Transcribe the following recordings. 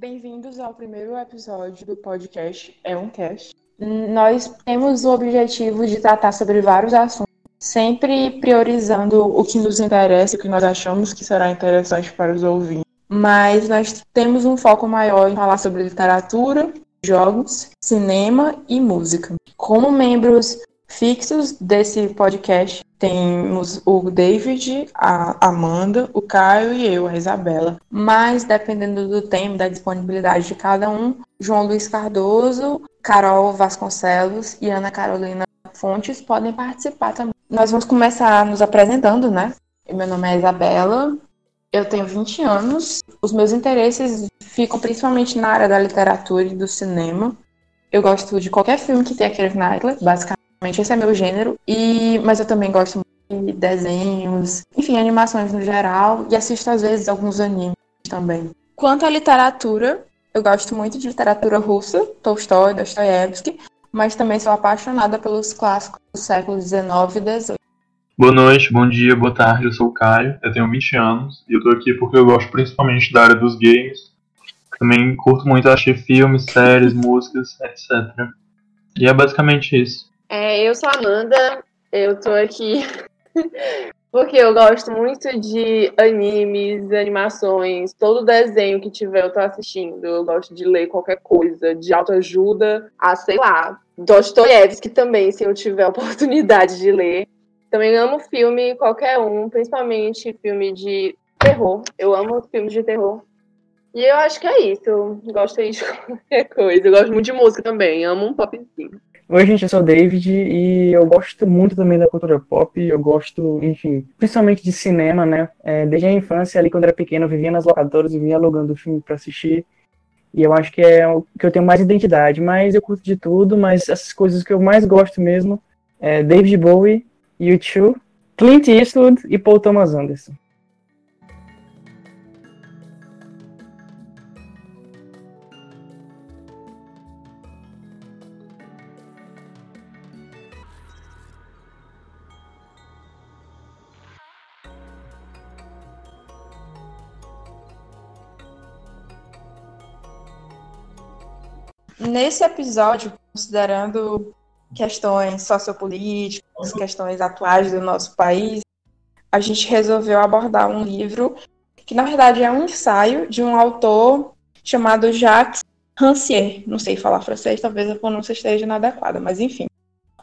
Bem-vindos ao primeiro episódio do podcast É um Cast. Nós temos o objetivo de tratar sobre vários assuntos, sempre priorizando o que nos interessa, o que nós achamos que será interessante para os ouvintes. Mas nós temos um foco maior em falar sobre literatura, jogos, cinema e música. Como membros fixos desse podcast, temos o David, a Amanda, o Caio e eu, a Isabela. Mas, dependendo do tema, da disponibilidade de cada um, João Luiz Cardoso, Carol Vasconcelos e Ana Carolina Fontes podem participar também. Nós vamos começar nos apresentando, né? Meu nome é Isabela, eu tenho 20 anos. Os meus interesses ficam principalmente na área da literatura e do cinema. Eu gosto de qualquer filme que tenha Keira Knightley, basicamente esse é meu gênero. E, mas eu também gosto de desenhos, enfim, animações no geral. E assisto às vezes alguns animes também. Quanto à literatura, eu gosto muito de literatura russa, Tolstói, Dostoiévski, mas também sou apaixonada pelos clássicos do século XIX e XVIII. Boa noite, bom dia, boa tarde, eu sou o Caio, eu tenho 20 anos e eu tô aqui porque eu gosto principalmente da área dos games. Também curto muito assistir filmes, séries, músicas, etc. E é basicamente isso. É, eu sou a Amanda, eu tô aqui porque eu gosto muito de animes, animações, todo desenho que tiver eu tô assistindo. Eu gosto de ler qualquer coisa, de autoajuda a, sei lá, Dostoiévski também, se eu tiver oportunidade de ler. Também amo filme, qualquer um, principalmente filme de terror. Eu amo filmes de terror. E eu acho que é isso. Gosto aí de qualquer coisa. Eu gosto muito de música também. Amo um popzinho. Oi, gente, eu sou o David e eu gosto muito também da cultura pop. Eu gosto, enfim, principalmente de cinema, né? É, desde a infância, ali quando era pequeno, eu vivia nas locadoras, vivia alugando filme para assistir. E eu acho que é o que eu tenho mais identidade. Mas eu curto de tudo, mas essas coisas que eu mais gosto mesmo é David Bowie, U2, Clint Eastwood e Paul Thomas Anderson. Nesse episódio, considerando questões sociopolíticas, questões atuais do nosso país, a gente resolveu abordar um livro que, na verdade, é um ensaio de um autor chamado Jacques Rancière. Não sei falar francês, talvez a pronúncia esteja inadequada, mas enfim.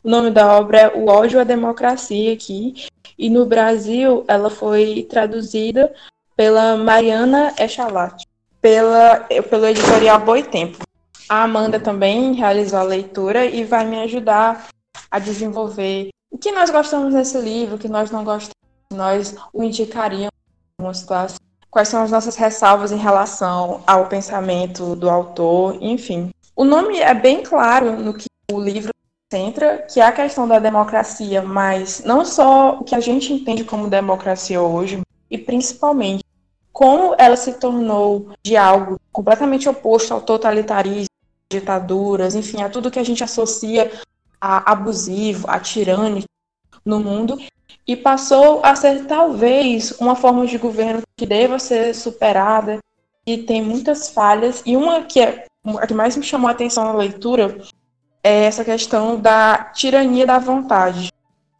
O nome da obra é O ódio à democracia aqui, e no Brasil ela foi traduzida pela Mariana Echalat, pela, pelo editorial Boitempo. A Amanda também realizou a leitura e vai me ajudar a desenvolver o que nós gostamos desse livro, o que nós não gostamos, nós o indicaríamos em algumas classes, quais são as nossas ressalvas em relação ao pensamento do autor, enfim. O nome é bem claro no que o livro centra, que é a questão da democracia, mas não só o que a gente entende como democracia hoje, e principalmente como ela se tornou de algo completamente oposto ao totalitarismo, ditaduras, enfim, a tudo que a gente associa a abusivo, a tirânico no mundo, e passou a ser talvez uma forma de governo que deva ser superada, e tem muitas falhas, e uma que é a que mais me chamou a atenção na leitura é essa questão da tirania da vontade.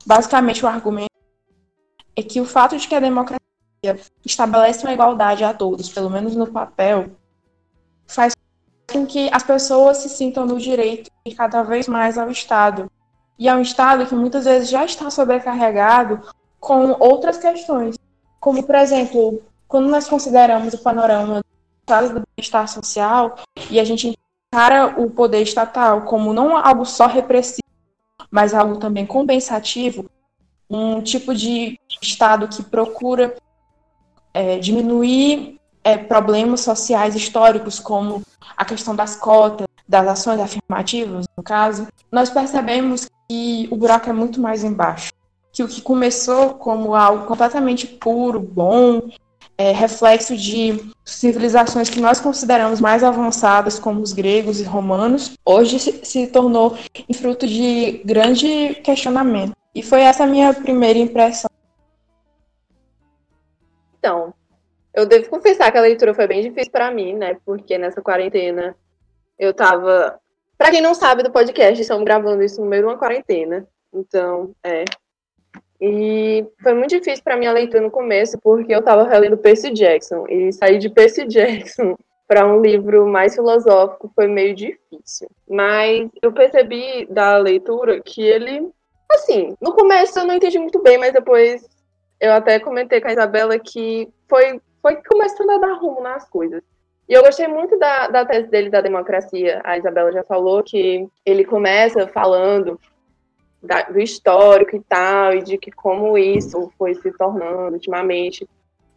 Basicamente, o argumento é que o fato de que a democracia estabelece uma igualdade a todos, pelo menos no papel, com que as pessoas se sintam no direito e cada vez mais ao Estado. E é um Estado que muitas vezes já está sobrecarregado com outras questões, como, por exemplo, quando nós consideramos o panorama do bem-estar social e a gente encara o poder estatal como não algo só repressivo, mas algo também compensativo, um tipo de Estado que procura é, diminuir é, problemas sociais históricos, como a questão das cotas, das ações afirmativas, no caso, nós percebemos que o buraco é muito mais embaixo. Que o que começou como algo completamente puro, bom, é, reflexo de civilizações que nós consideramos mais avançadas, como os gregos e romanos, hoje se, se tornou fruto de grande questionamento. E foi essa a minha primeira impressão. Então, Eu devo confessar que a leitura foi bem difícil para mim, né? Porque nessa quarentena eu tava. Pra quem não sabe do podcast, estamos gravando isso no meio de uma quarentena. Então, é. E foi muito difícil para mim a leitura no começo, porque eu tava relendo Percy Jackson. E sair de Percy Jackson para um livro mais filosófico foi meio difícil. Mas eu percebi da leitura que ele. Assim, no começo eu não entendi muito bem, mas depois eu até comentei com a Isabela que foi, foi começando a dar rumo nas coisas. E eu gostei muito da, da tese dele da democracia. A Isabela já falou que ele começa falando da, do histórico e tal, e de que como isso foi se tornando ultimamente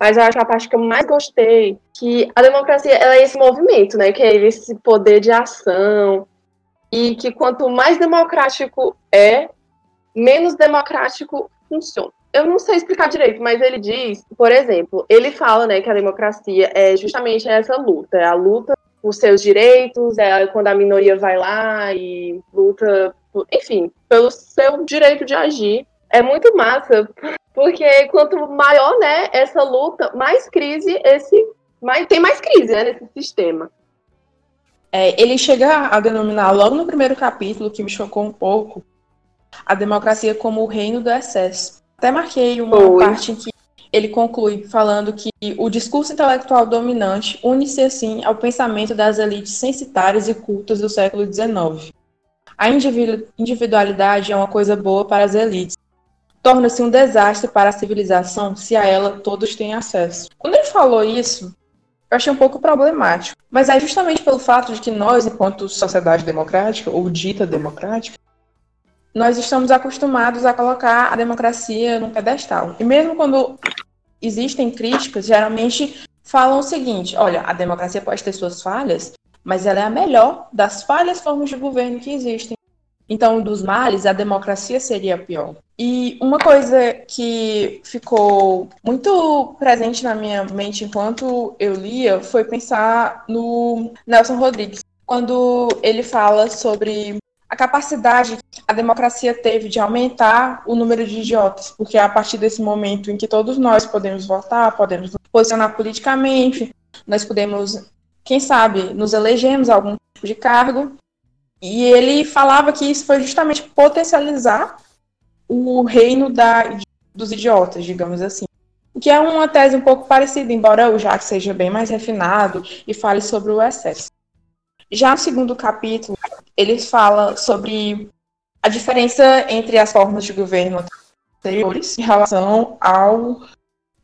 mas eu acho a parte que eu mais gostei que a democracia é esse movimento, né? Que é esse poder de ação. E que quanto mais democrático é, menos democrático funciona. Eu não sei explicar direito, mas ele diz, por exemplo, ele fala, né, que a democracia é justamente essa luta, é a luta por seus direitos, é quando a minoria vai lá e luta, enfim, pelo seu direito de agir. É muito massa, porque quanto maior, né, essa luta, mais crise esse, mais, tem mais crise, né, nesse sistema. É, ele chega a denominar logo no primeiro capítulo, que me chocou um pouco, a democracia como o reino do excesso. Até marquei uma Oi. parte em que ele conclui falando que o discurso intelectual dominante une-se assim ao pensamento das elites censitárias e cultas do século XIX. A individualidade é uma coisa boa para as elites, torna-se um desastre para a civilização se a ela todos têm acesso. Quando ele falou isso, eu achei um pouco problemático. Mas é justamente pelo fato de que nós, enquanto sociedade democrática, ou dita democrática, nós estamos acostumados a colocar a democracia num pedestal. E mesmo quando existem críticas, geralmente falam o seguinte: olha, a democracia pode ter suas falhas, mas ela é a melhor das falhas formas de governo que existem. Então, dos males, a democracia seria a pior. E uma coisa que ficou muito presente na minha mente enquanto eu lia foi pensar no Nelson Rodrigues, quando ele fala sobre a capacidade que a democracia teve de aumentar o número de idiotas, porque a partir desse momento em que todos nós podemos votar, podemos nos posicionar politicamente, nós podemos, quem sabe, nos elegemos a algum tipo de cargo, e ele falava que isso foi justamente potencializar o reino da, dos idiotas, digamos assim. O que é uma tese um pouco parecida, embora o Jacques seja bem mais refinado e fale sobre o excesso. Já no segundo capítulo, ele fala sobre a diferença entre as formas de governo anteriores em relação ao,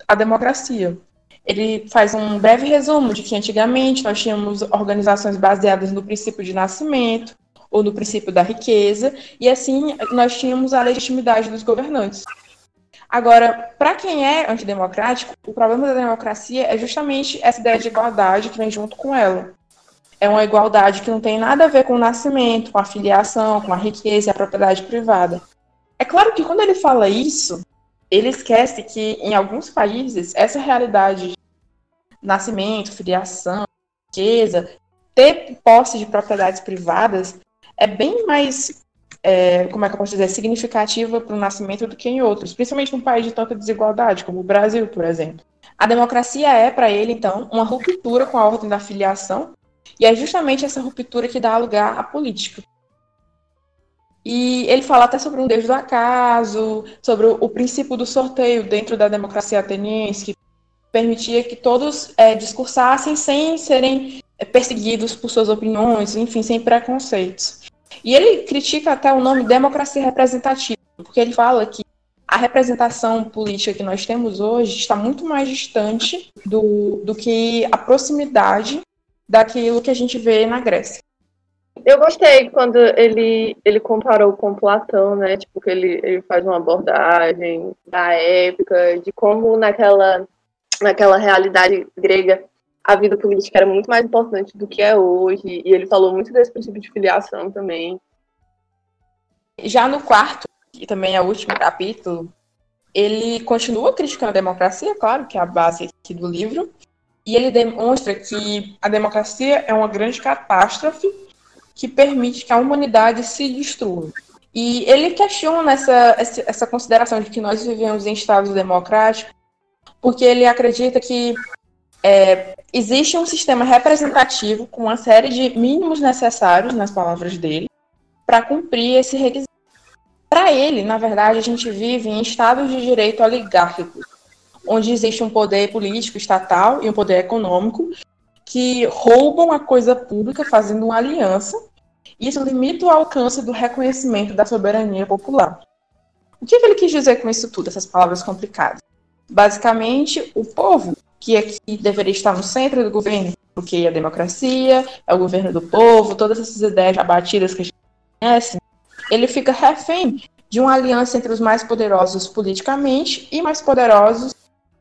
à democracia. Ele faz um breve resumo de que antigamente nós tínhamos organizações baseadas no princípio de nascimento, ou no princípio da riqueza, e assim nós tínhamos a legitimidade dos governantes. Agora, para quem é antidemocrático, o problema da democracia é justamente essa ideia de igualdade que vem junto com ela. É uma igualdade que não tem nada a ver com o nascimento, com a filiação, com a riqueza e a propriedade privada. É claro que quando ele fala isso, ele esquece que em alguns países essa realidade de nascimento, filiação, riqueza, ter posse de propriedades privadas é bem mais, é, como é que eu posso dizer, significativa para o nascimento do que em outros, principalmente num país de tanta desigualdade, como o Brasil, por exemplo. A democracia é, para ele, então, uma ruptura com a ordem da filiação, e é justamente essa ruptura que dá lugar à política. E ele fala até sobre um Deus do acaso, sobre o, princípio do sorteio dentro da democracia ateniense, que permitia que todos é, discursassem sem serem é, perseguidos por suas opiniões, enfim, sem preconceitos. E ele critica até o nome democracia representativa, porque ele fala que a representação política que nós temos hoje está muito mais distante do, do que a proximidade daquilo que a gente vê na Grécia. Eu gostei quando ele, ele comparou com Platão, né? Tipo, que ele, ele faz uma abordagem da época, de como naquela, naquela realidade grega a vida política era muito mais importante do que é hoje, e ele falou muito desse princípio de filiação também. Já no quarto, e também é o último capítulo, ele continua criticando a democracia, claro, que é a base aqui do livro, e ele demonstra que a democracia é uma grande catástrofe que permite que a humanidade se destrua. E ele questiona essa, essa consideração de que nós vivemos em estados democráticos, porque ele acredita que é, existe um sistema representativo com uma série de mínimos necessários, nas palavras dele, para cumprir esse requisito. Para ele, na verdade, a gente vive em estados de direito oligárquicos, onde existe um poder político estatal e um poder econômico que roubam a coisa pública fazendo uma aliança. Isso limita o alcance do reconhecimento da soberania popular. O que ele quis dizer com isso tudo, essas palavras complicadas? Basicamente, o povo, que aqui é deveria estar no centro do governo, porque a democracia é o governo do povo, todas essas ideias abatidas que a gente conhece, ele fica refém de uma aliança entre os mais poderosos politicamente e mais poderosos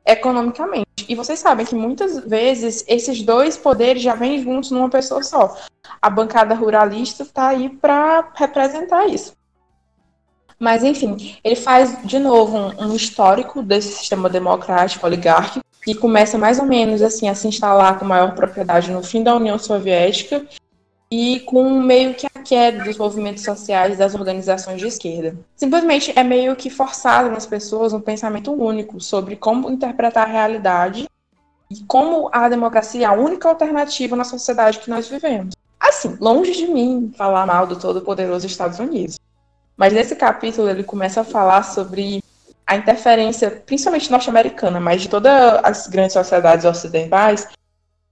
economicamente. E vocês sabem que muitas vezes esses dois poderes já vêm juntos numa pessoa só. A bancada ruralista está aí para representar isso. Mas, enfim, ele faz, de novo, um, um histórico desse sistema democrático oligárquico, que começa mais ou menos assim a se instalar com maior propriedade no fim da União Soviética e com meio que a queda dos movimentos sociais das organizações de esquerda. Simplesmente é meio que forçado nas pessoas um pensamento único sobre como interpretar a realidade e como a democracia é a única alternativa na sociedade que nós vivemos. Assim, longe de mim falar mal do todo-poderoso Estados Unidos. Mas nesse capítulo ele começa a falar sobre a interferência, principalmente norte-americana, mas de todas as grandes sociedades ocidentais,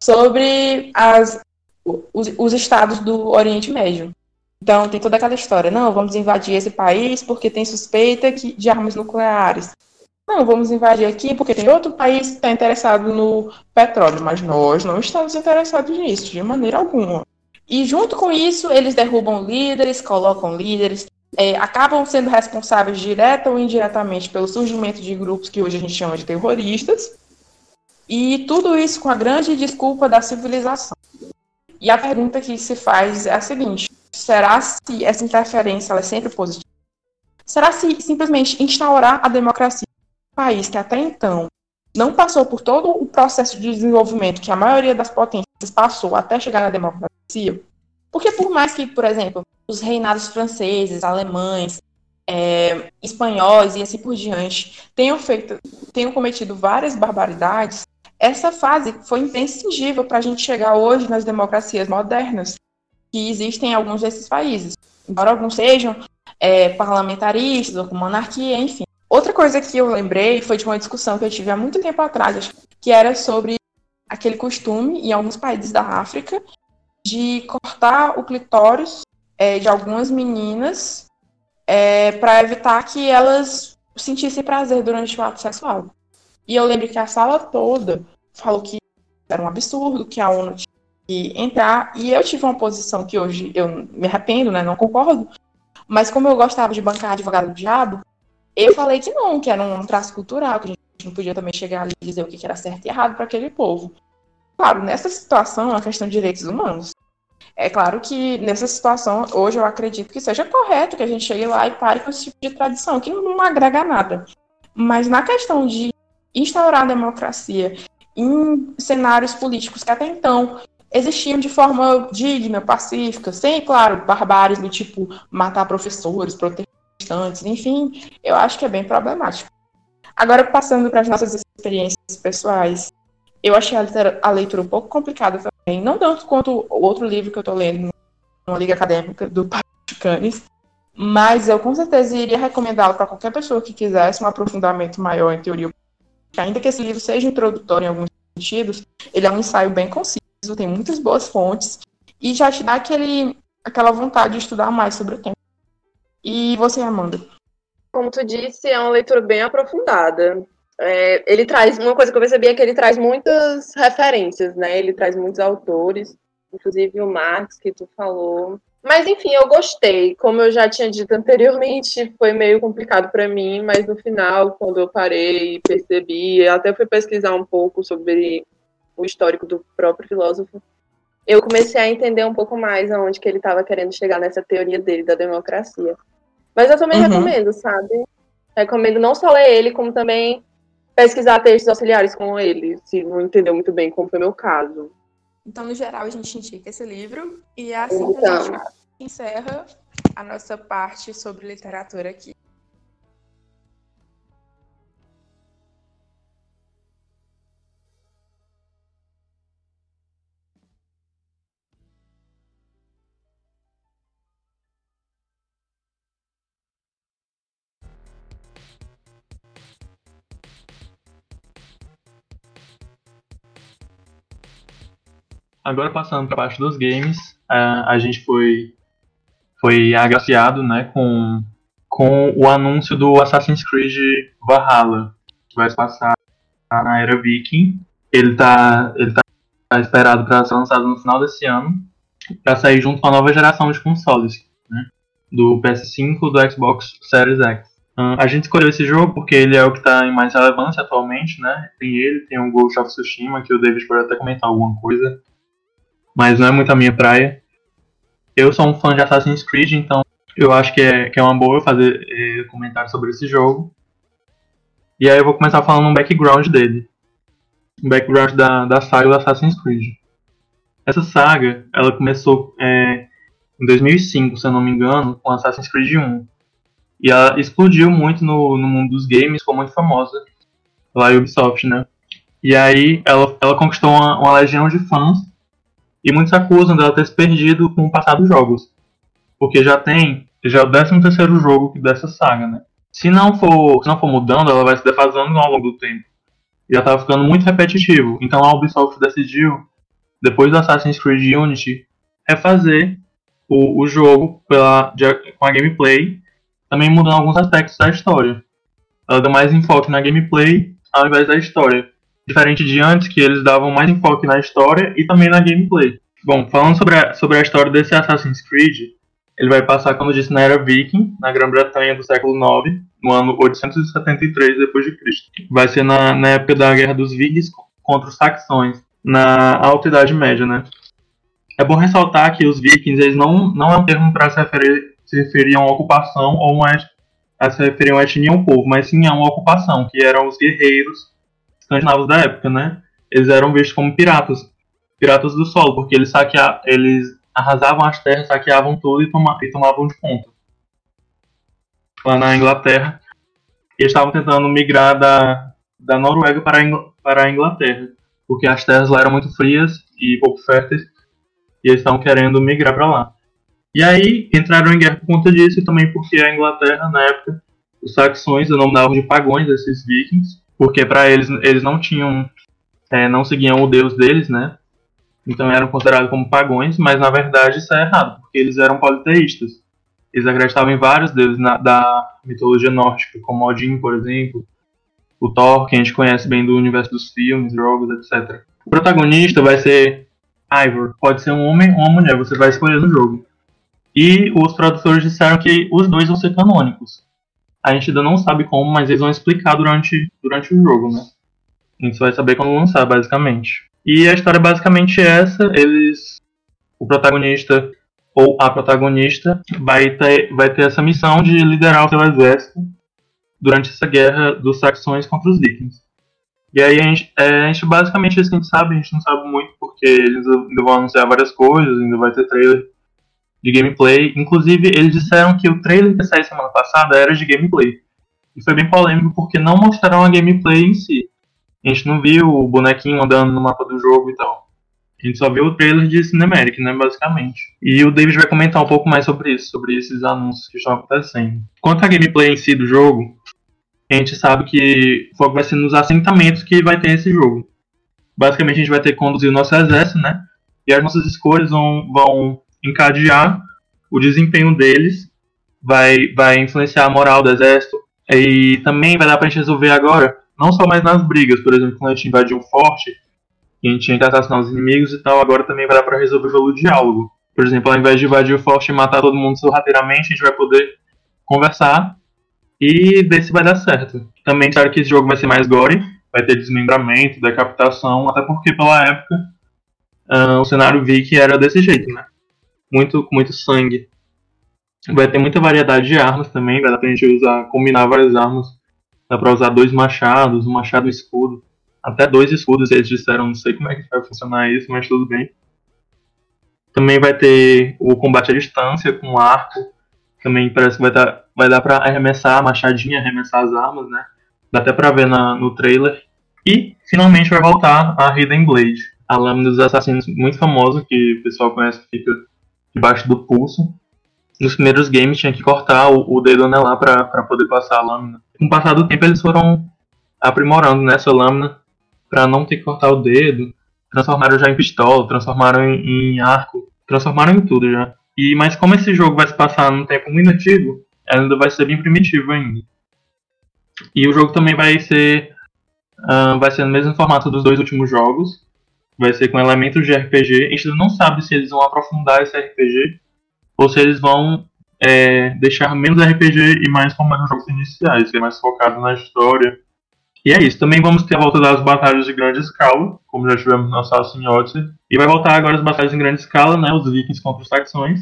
sobre as, os, os estados do Oriente Médio. Então tem toda aquela história, não, vamos invadir esse país porque tem suspeita que, de armas nucleares. Não, vamos invadir aqui porque tem outro país que está interessado no petróleo, mas nós não estamos interessados nisso, de maneira alguma. E junto com isso, eles derrubam líderes, colocam líderes, é, acabam sendo responsáveis direta ou indiretamente pelo surgimento de grupos que hoje a gente chama de terroristas, e tudo isso com a grande desculpa da civilização. E a pergunta que se faz é a seguinte: será se essa interferência é sempre positiva? Será se simplesmente instaurar a democracia em um país que até então não passou por todo o processo de desenvolvimento que a maioria das potências passou até chegar na democracia? Porque por mais que, por exemplo, os reinados franceses, alemães, é, espanhóis e assim por diante tenham feito, tenham cometido várias barbaridades, essa fase foi imprescindível para a gente chegar hoje nas democracias modernas que existem em alguns desses países, embora alguns sejam é, parlamentaristas ou com monarquia, enfim. Outra coisa que eu lembrei foi de uma discussão que eu tive há muito tempo atrás, que era sobre aquele costume em alguns países da África de cortar o clitóris é, de algumas meninas é, para evitar que elas sentissem prazer durante o ato sexual. E eu lembro que a sala toda falou que era um absurdo, que a ONU tinha que entrar, e eu tive uma posição que hoje eu me arrependo, né, não concordo, mas como eu gostava de bancar advogado do diabo, eu falei que não, que era um traço cultural, que a gente não podia também chegar ali e dizer o que era certo e errado para aquele povo. Claro, nessa situação é uma questão de direitos humanos. É claro que nessa situação, hoje eu acredito que seja correto que a gente chegue lá e pare com esse tipo de tradição, que não agrega nada. Mas na questão de instaurar a democracia em cenários políticos que até então existiam de forma digna, pacífica, sem, claro, barbáries do tipo matar professores, protestantes, enfim, eu acho que é bem problemático. Agora, passando para as nossas experiências pessoais, eu achei a, leitura um pouco complicada também, não tanto quanto o outro livro que eu estou lendo numa liga acadêmica do Canes, mas eu com certeza iria recomendá-lo para qualquer pessoa que quisesse um aprofundamento maior em teoria. Ainda que esse livro seja introdutório em alguns sentidos, ele é um ensaio bem conciso, tem muitas boas fontes e já te dá aquele, aquela vontade de estudar mais sobre o tema. E você, Amanda? Como tu disse, é uma leitura bem aprofundada. É, ele traz, uma coisa que eu percebi é que ele traz muitas referências, né? Ele traz muitos autores, inclusive o Marx, que tu falou. Mas enfim, eu gostei. Como eu já tinha dito anteriormente, foi meio complicado para mim, mas no final, quando eu parei e percebi, até fui pesquisar um pouco sobre o histórico do próprio filósofo, eu comecei a entender um pouco mais aonde que ele estava querendo chegar nessa teoria dele da democracia. Mas eu também uhum. recomendo, sabe? Recomendo não só ler ele, como também pesquisar textos auxiliares com ele, se não entendeu muito bem, como foi meu caso. Então, no geral, a gente indica esse livro e é assim então. a gente encerra a nossa parte sobre literatura aqui. Agora passando para parte dos games, a, a gente foi foi agraciado, né, com com o anúncio do Assassin's Creed Valhalla, que vai passar na era Viking. Ele tá ele tá esperado para ser lançado no final desse ano, para sair junto com a nova geração de consoles, né, do PS5 do Xbox Series X. Uh, a gente escolheu esse jogo porque ele é o que está em mais relevância atualmente, né? Tem ele, tem o Ghost of Tsushima, que o David pode até comentar alguma coisa, mas não é muito a minha praia. Eu sou um fã de Assassin's Creed, então eu acho que é, que é uma boa fazer é, comentário sobre esse jogo. E aí eu vou começar falando um background dele. Um background da, da saga do Assassin's Creed. Essa saga, ela começou é, em 2005, se eu não me engano, com Assassin's Creed 1 e ela explodiu muito no, no mundo dos games, ficou muito famosa lá em Ubisoft, né? E aí ela, ela conquistou uma, uma legião de fãs e muitos acusam dela ter se perdido com o passar dos jogos. Porque já tem, já é o 13 terceiro jogo dessa saga, né? Se não for, se não for mudando, ela vai se defasando ao longo do tempo. Já estava ficando muito repetitivo. Então a Ubisoft decidiu, depois do Assassin's Creed Unity, refazer o, o jogo pela, com a gameplay também mudando alguns aspectos da história. Ela dá mais enfoque na gameplay ao invés da história. Diferente de antes, que eles davam mais enfoque na história e também na gameplay. Bom, falando sobre a, sobre a história desse Assassin's Creed, ele vai passar, como eu disse, na era Viking, na Grã-Bretanha do século IX, no ano 873 d.C. Vai ser na, na época da Guerra dos Vikings contra os saxões, na Alta Idade Média, né? É bom ressaltar que os vikings eles não, não é um termo para se referir se referiam a uma ocupação ou uma, a se referiam a etnia um povo, mas sim a uma ocupação, que eram os guerreiros escandinavos da época, né? Eles eram vistos como piratas, piratas do solo, porque eles, saquea, eles arrasavam as terras, saqueavam tudo e, toma, e tomavam de ponta. Lá na Inglaterra, eles estavam tentando migrar da, da Noruega para a, para a Inglaterra, porque as terras lá eram muito frias e pouco férteis, e eles estavam querendo migrar para lá. E aí entraram em guerra por conta disso e também porque a Inglaterra, na época, os saxões denominavam de pagões esses vikings, porque para eles eles não tinham, é, não seguiam o deus deles, né? Então eram considerados como pagões, mas na verdade isso é errado, porque eles eram politeístas. Eles acreditavam em vários deuses na, da mitologia nórdica, como Odin, por exemplo, o Thor, que a gente conhece bem do universo dos filmes, jogos, etc. O protagonista vai ser Ivor, pode ser um homem ou uma mulher, você vai escolher no jogo. E os produtores disseram que os dois vão ser canônicos. A gente ainda não sabe como, mas eles vão explicar durante, durante o jogo, né? A gente vai saber quando lançar, basicamente. E a história é basicamente essa. Eles. O protagonista ou a protagonista vai ter, vai ter essa missão de liderar o seu exército durante essa guerra dos saxões contra os vikings. E aí a gente, é, a gente basicamente isso que a gente sabe, a gente não sabe muito porque eles ainda vão anunciar várias coisas, ainda vai ter trailer de gameplay. Inclusive, eles disseram que o trailer que saiu semana passada era de gameplay. E foi bem polêmico porque não mostraram a gameplay em si. A gente não viu o bonequinho andando no mapa do jogo e tal. A gente só viu o trailer de Cinematic, né, basicamente. E o David vai comentar um pouco mais sobre isso, sobre esses anúncios que estão acontecendo. Quanto à gameplay em si do jogo, a gente sabe que o foco vai ser nos assentamentos que vai ter esse jogo. Basicamente, a gente vai ter que conduzir o nosso exército, né? E as nossas escolhas vão, vão encadear o desempenho deles, vai, vai influenciar a moral do exército, e também vai dar pra gente resolver agora, não só mais nas brigas, por exemplo, quando a gente invadiu um forte, e a gente tinha que assassinar os inimigos e tal, agora também vai dar pra resolver pelo diálogo. Por exemplo, ao invés de invadir o forte e matar todo mundo sorrateiramente, a gente vai poder conversar e ver se vai dar certo. Também claro que esse jogo vai ser mais gore, vai ter desmembramento, decapitação, até porque pela época uh, o cenário Viking era desse jeito, né? Muito, com muito sangue. Vai ter muita variedade de armas também, vai dar pra gente usar, combinar várias armas. Dá pra usar dois machados, um machado escudo. Até dois escudos, eles disseram, não sei como é que vai funcionar isso, mas tudo bem. Também vai ter o combate à distância com arco. Também parece que vai dar, vai dar pra arremessar a machadinha, arremessar as armas, né? Dá até pra ver na, no trailer. E finalmente vai voltar a Hidden Blade, a lâmina dos assassinos muito famosa que o pessoal conhece fica debaixo do pulso. Nos primeiros games tinha que cortar o, o dedo anelar para poder passar a lâmina. Com o passar do tempo eles foram aprimorando nessa lâmina para não ter que cortar o dedo, transformaram já em pistola, transformaram em, em arco, transformaram em tudo já. E, mas como esse jogo vai se passar num tempo muito antigo, ainda vai ser bem primitivo ainda. E o jogo também vai ser uh, vai ser no mesmo formato dos dois últimos jogos. Vai ser com elementos de RPG. A gente não sabe se eles vão aprofundar esse RPG ou se eles vão é, deixar menos RPG e mais como nos jogos iniciais, ser mais focado na história. E é isso. Também vamos ter a volta das batalhas de grande escala, como já tivemos no Assassin's Odyssey. E vai voltar agora as batalhas em grande escala, né? Os vikings contra os saxões.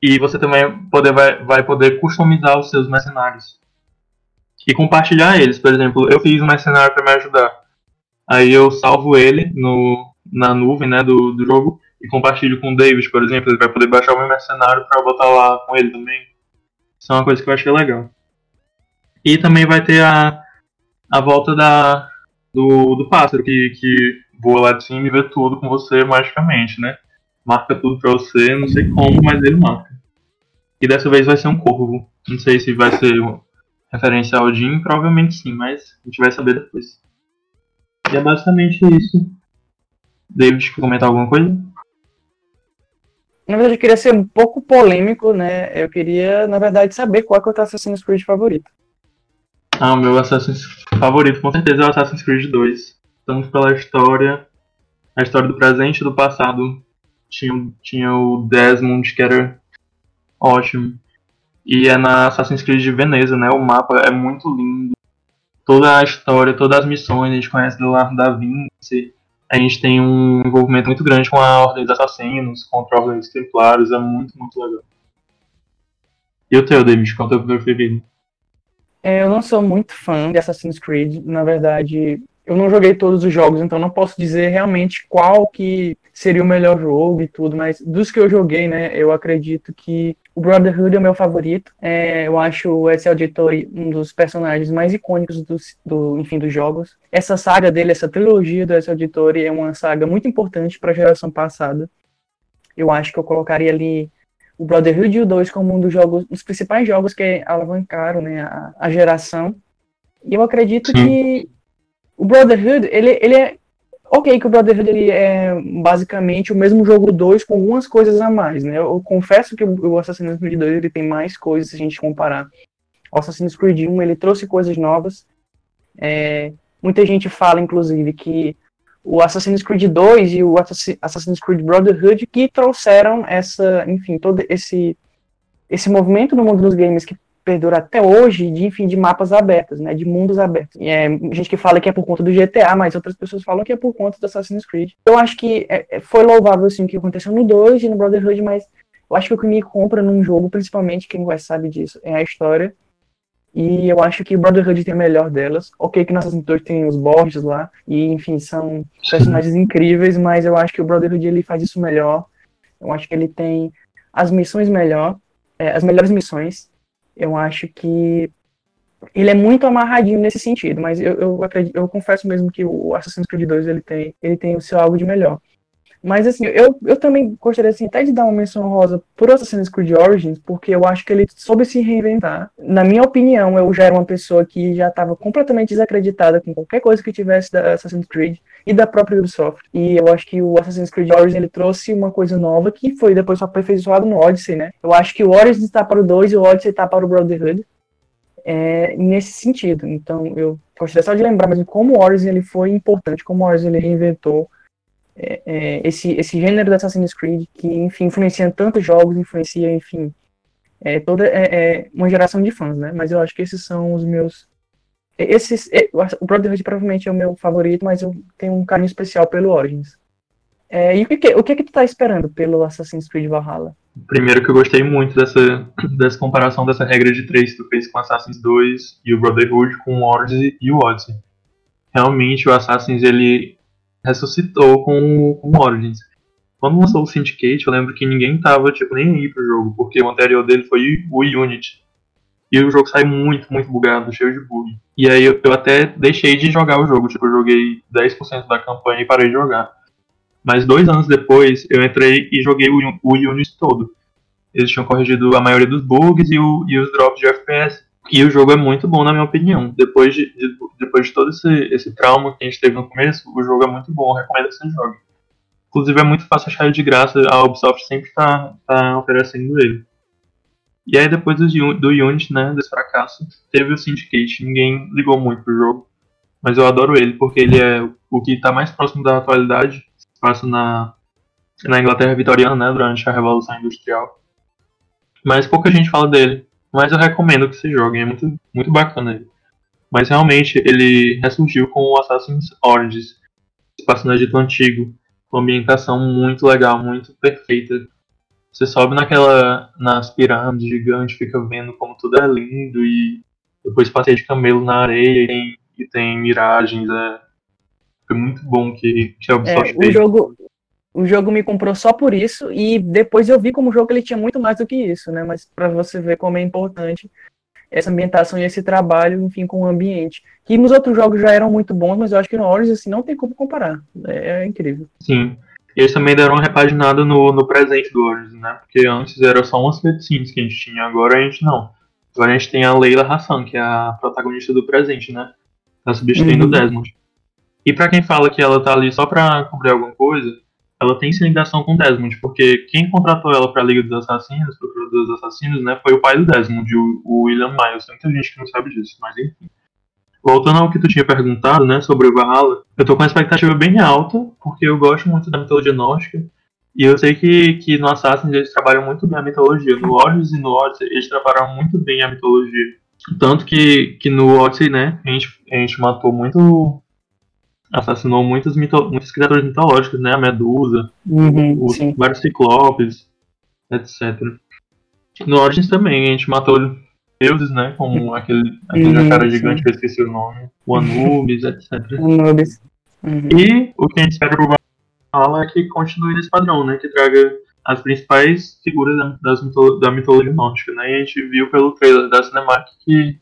E você também poder, vai, vai poder customizar os seus mercenários. E compartilhar eles. Por exemplo, eu fiz um mercenário para me ajudar. Aí eu salvo ele no, na nuvem né, do, do jogo e compartilho com o David, por exemplo. Ele vai poder baixar o meu mercenário para botar lá com ele também. Isso é uma coisa que eu achei legal. E também vai ter a, a volta da, do, do pássaro, que, que voa lá de cima e vê tudo com você magicamente, né? marca tudo pra você, não sei como, mas ele marca. E dessa vez vai ser um corvo. Não sei se vai ser referência ao Jim, provavelmente sim, mas a gente vai saber depois. E é basicamente isso. David, quer comentar alguma coisa? Na verdade, eu queria ser um pouco polêmico, né? Eu queria, na verdade, saber qual é o teu Assassin's Creed favorito. Ah, o meu Assassin's favorito com certeza é o Assassin's Creed 2. Tanto pela história, a história do presente e do passado tinha, tinha o Desmond, que era ótimo. E é na Assassin's Creed de Veneza, né? O mapa é muito lindo. Toda a história, todas as missões, a gente conhece Leonardo da Vinci. A gente tem um envolvimento muito grande com a Ordem dos Assassinos, contra a Ordem dos Templários. É muito, muito legal. E o teu, David? Qual é o teu preferido? É, eu não sou muito fã de Assassin's Creed. Na verdade, eu não joguei todos os jogos, então não posso dizer realmente qual que seria o melhor jogo e tudo, mas dos que eu joguei, né, eu acredito que o Brotherhood é o meu favorito. É, eu acho o Ezio Auditore um dos personagens mais icônicos do, do, enfim, dos jogos. Essa saga dele, essa trilogia do Ezio Auditore é uma saga muito importante para a geração passada. Eu acho que eu colocaria ali o Brotherhood e o 2 como um dos jogos, um dos principais jogos que alavancaram né, a, a geração. E eu acredito Sim. que o Brotherhood, ele, ele é. Ok, que o Brotherhood ele é basicamente o mesmo jogo 2 com algumas coisas a mais, né? Eu confesso que o Assassin's Creed 2 ele tem mais coisas se a gente comparar. O Assassin's Creed 1 ele trouxe coisas novas. É, muita gente fala, inclusive, que o Assassin's Creed 2 e o Assassin's Creed Brotherhood que trouxeram essa, enfim, todo esse esse movimento no mundo dos games que perdura até hoje de, enfim, de mapas abertos, né, de mundos abertos. E é gente que fala que é por conta do GTA, mas outras pessoas falam que é por conta do Assassin's Creed. Eu acho que é, é foi louvável, assim, o que aconteceu no 2 e no Brotherhood, mas eu acho que o que me compra num jogo, principalmente, quem vai sabe disso, é a história. E eu acho que o Brotherhood tem a melhor delas. Ok que no Assassin's Creed tem os Borges lá, e enfim, são personagens incríveis, mas eu acho que o Brotherhood ele faz isso melhor. Eu acho que ele tem as missões melhor, é, as melhores missões. Eu acho que ele é muito amarradinho nesse sentido, mas eu, eu, acredito, eu confesso mesmo que o Assassin's Creed 2 ele tem, ele tem o seu algo de melhor. Mas assim, eu, eu também gostaria assim, até de dar uma menção rosa pro Assassin's Creed Origins, porque eu acho que ele soube se reinventar. Na minha opinião, eu já era uma pessoa que já estava completamente desacreditada com qualquer coisa que tivesse da Assassin's Creed e da própria Ubisoft. E eu acho que o Assassin's Creed Origins ele trouxe uma coisa nova que foi depois aperfeiçoado no Odyssey, né? Eu acho que o Origins está para o 2 e o Odyssey está para o Brotherhood. É, nesse sentido. Então, eu gostaria só de lembrar mesmo como o Origins ele foi importante, como o Origins ele reinventou é, é, esse, esse gênero do Assassin's Creed que, enfim, influencia tantos jogos, influencia, enfim, é, toda é, é, uma geração de fãs, né? Mas eu acho que esses são os meus. Esses, é, o Brotherhood provavelmente é o meu favorito, mas eu tenho um carinho especial pelo Origins. É, e o que, o que, que tu tá esperando pelo Assassin's Creed Valhalla? Primeiro que eu gostei muito dessa, dessa comparação dessa regra de três que tu fez com Assassin's 2 e o Brotherhood com o Origins e o Odyssey. Realmente o Assassin's ele ressuscitou com, com o Origins. Quando lançou o Syndicate, eu lembro que ninguém tava, tipo, nem aí pro jogo, porque o anterior dele foi o Unity. E o jogo sai muito, muito bugado, cheio de bug. E aí eu, eu até deixei de jogar o jogo, tipo, eu joguei 10% da campanha e parei de jogar. Mas dois anos depois, eu entrei e joguei o, o Unity todo. Eles tinham corrigido a maioria dos bugs e, o, e os drops de FPS. E o jogo é muito bom, na minha opinião. Depois de, de, depois de todo esse, esse trauma que a gente teve no começo, o jogo é muito bom, recomendo que você jogue. Inclusive é muito fácil achar ele de graça, a Ubisoft sempre está tá oferecendo ele. E aí depois do, do Unity, né, desse fracasso, teve o Syndicate. Ninguém ligou muito pro jogo, mas eu adoro ele porque ele é o que está mais próximo da atualidade. Se passa na, na Inglaterra vitoriana, né, durante a Revolução Industrial. Mas pouca gente fala dele. Mas eu recomendo que você jogue, é muito, muito bacana ele. Mas realmente ele ressurgiu com o Assassin's Origins, se passa no Egito Antigo, com ambientação muito legal, muito perfeita. Você sobe naquela nas pirâmides gigantes, fica vendo como tudo é lindo e depois passeia de camelo na areia e tem, e tem miragens. É, foi muito bom que, que a Ubisoft é, o jogo o jogo me comprou só por isso e depois eu vi como o jogo ele tinha muito mais do que isso, né? Mas para você ver como é importante essa ambientação e esse trabalho, enfim, com o ambiente. Que nos outros jogos já eram muito bons, mas eu acho que no Origins assim, não tem como comparar. É, é incrível. Sim. E eles também deram uma repaginada no, no presente do Origins, né? Porque antes era só umas cutscenes que a gente tinha, agora a gente não. Agora a gente tem a Leila Hassan, que é a protagonista do presente, né? Tá substituindo uhum. o Desmond. E para quem fala que ela tá ali só pra cobrir alguma coisa, ela tem sim ligação com Desmond, porque quem contratou ela pra Liga dos Assassinos, Procurador dos Assassinos, né, foi o pai do Desmond, o, o William Miles. Tem muita gente que não sabe disso, mas enfim. Voltando ao que tu tinha perguntado, né, sobre o Valhalla, eu tô com uma expectativa bem alta, porque eu gosto muito da mitologia nórdica, e eu sei que, que no Assassin's eles trabalham muito bem a mitologia. No Origins e no Odyssey eles trabalham muito bem a mitologia. Tanto que, que no Odyssey, né, a gente, a gente matou muito assassinou muitas, mito muitas criaturas mitológicas, né? A Medusa, uhum, os, vários ciclopes, etc. No Origins também, a gente matou deuses, né? Como aquele, aquele uhum, cara gigante que eu esqueci o nome, o Anubis, etc. Anubis. Uhum. E o que a gente espera pro Valhalla é que continue nesse padrão, né? Que traga as principais figuras das mitolo da mitologia nórdica, né? E a gente viu pelo trailer da Cinematic que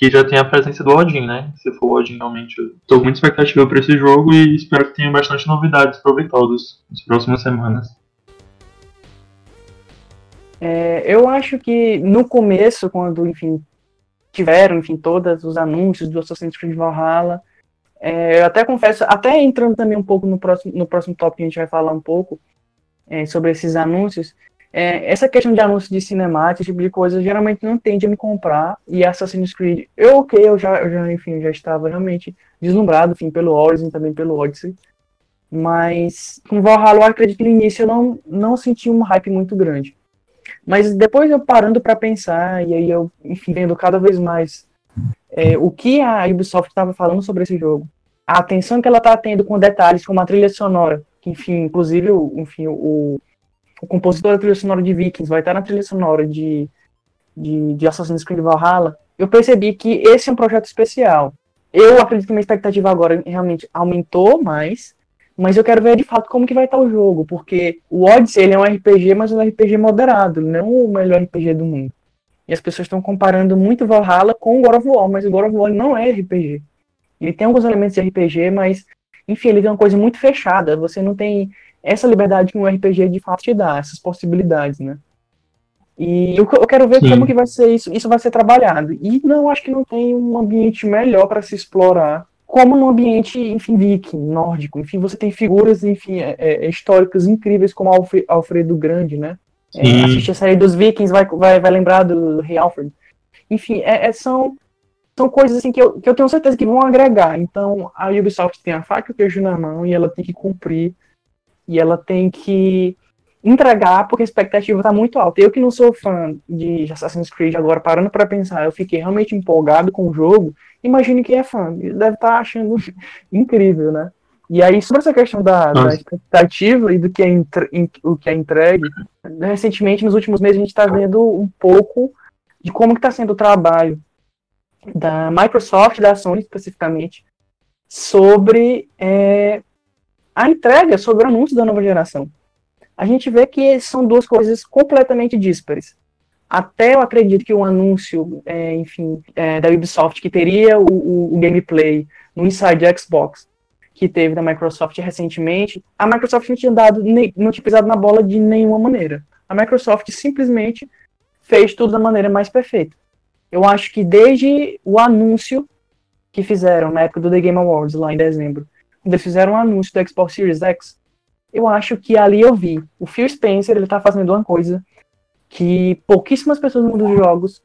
que já tem a presença do Odin, né? Se for o Odin, realmente. Eu tô com muita expectativa para esse jogo e espero que tenha bastante novidades proveitosas nas próximas semanas. É, eu acho que no começo, quando, enfim, tiveram, enfim, todos os anúncios do Assassin's Creed Valhalla, é, eu até confesso, até entrando também um pouco no próximo, no próximo tópico, a gente vai falar um pouco é, sobre esses anúncios, é, essa questão de anúncio de cinemática, esse tipo de coisa, geralmente não tende a me comprar. E Assassin's Creed, eu ok, eu já, eu já enfim, já estava realmente deslumbrado, enfim, pelo e também pelo Odyssey. Mas com Valhalla, eu acredito que no início eu não, não senti um hype muito grande. Mas depois eu parando para pensar, e aí eu, enfim, vendo cada vez mais é, o que a Ubisoft estava falando sobre esse jogo, a atenção que ela está tendo com detalhes como a trilha sonora, que enfim, inclusive o, enfim, o, o compositor da trilha sonora de Vikings vai estar na trilha sonora de, de, de Assassin's Creed Valhalla, eu percebi que esse é um projeto especial. Eu acredito que minha expectativa agora realmente aumentou mais, mas eu quero ver de fato como que vai estar o jogo, porque o Odyssey ele é um RPG, mas é um RPG moderado, não o melhor RPG do mundo. E as pessoas estão comparando muito Valhalla com o God of War, mas o God of War não é RPG. Ele tem alguns elementos de RPG, mas enfim, ele tem uma coisa muito fechada. Você não tem essa liberdade que um RPG de fato te dá, essas possibilidades, né? E eu, eu quero ver Sim. como que vai ser isso, isso vai ser trabalhado. E não acho que não tem um ambiente melhor para se explorar, como no ambiente, enfim, viking, nórdico. Enfim, você tem figuras, enfim, é, é, históricas incríveis como Alfred, Alfredo Grande, né? É, assistir a série dos vikings vai, vai, vai lembrar do rei Alfred. Enfim, é, é, são, são coisas assim que eu, que eu tenho certeza que vão agregar. Então, a Ubisoft tem a faca e o queijo na mão e ela tem que cumprir e ela tem que entregar porque a expectativa está muito alta. Eu que não sou fã de Assassin's Creed agora, parando para pensar, eu fiquei realmente empolgado com o jogo. Imagine quem é fã, deve estar tá achando incrível, né? E aí, sobre essa questão da, da expectativa e do que é, entre, o que é entregue, recentemente, nos últimos meses, a gente está vendo um pouco de como está sendo o trabalho da Microsoft, da Sony especificamente, sobre é, a entrega sobre o anúncio da nova geração. A gente vê que são duas coisas completamente díspares. Até eu acredito que o anúncio, é, enfim, é, da Ubisoft, que teria o, o, o, gameplay no Inside Xbox, que teve da Microsoft recentemente, a Microsoft não tinha dado, não tinha pisado na bola de nenhuma maneira. A Microsoft simplesmente fez tudo da maneira mais perfeita. Eu acho que desde o anúncio que fizeram na época do The Game Awards, lá em dezembro, quando eles fizeram o anúncio do Xbox Series X, eu acho que ali eu vi. O Phil Spencer, ele tá fazendo uma coisa que pouquíssimas pessoas no mundo dos jogos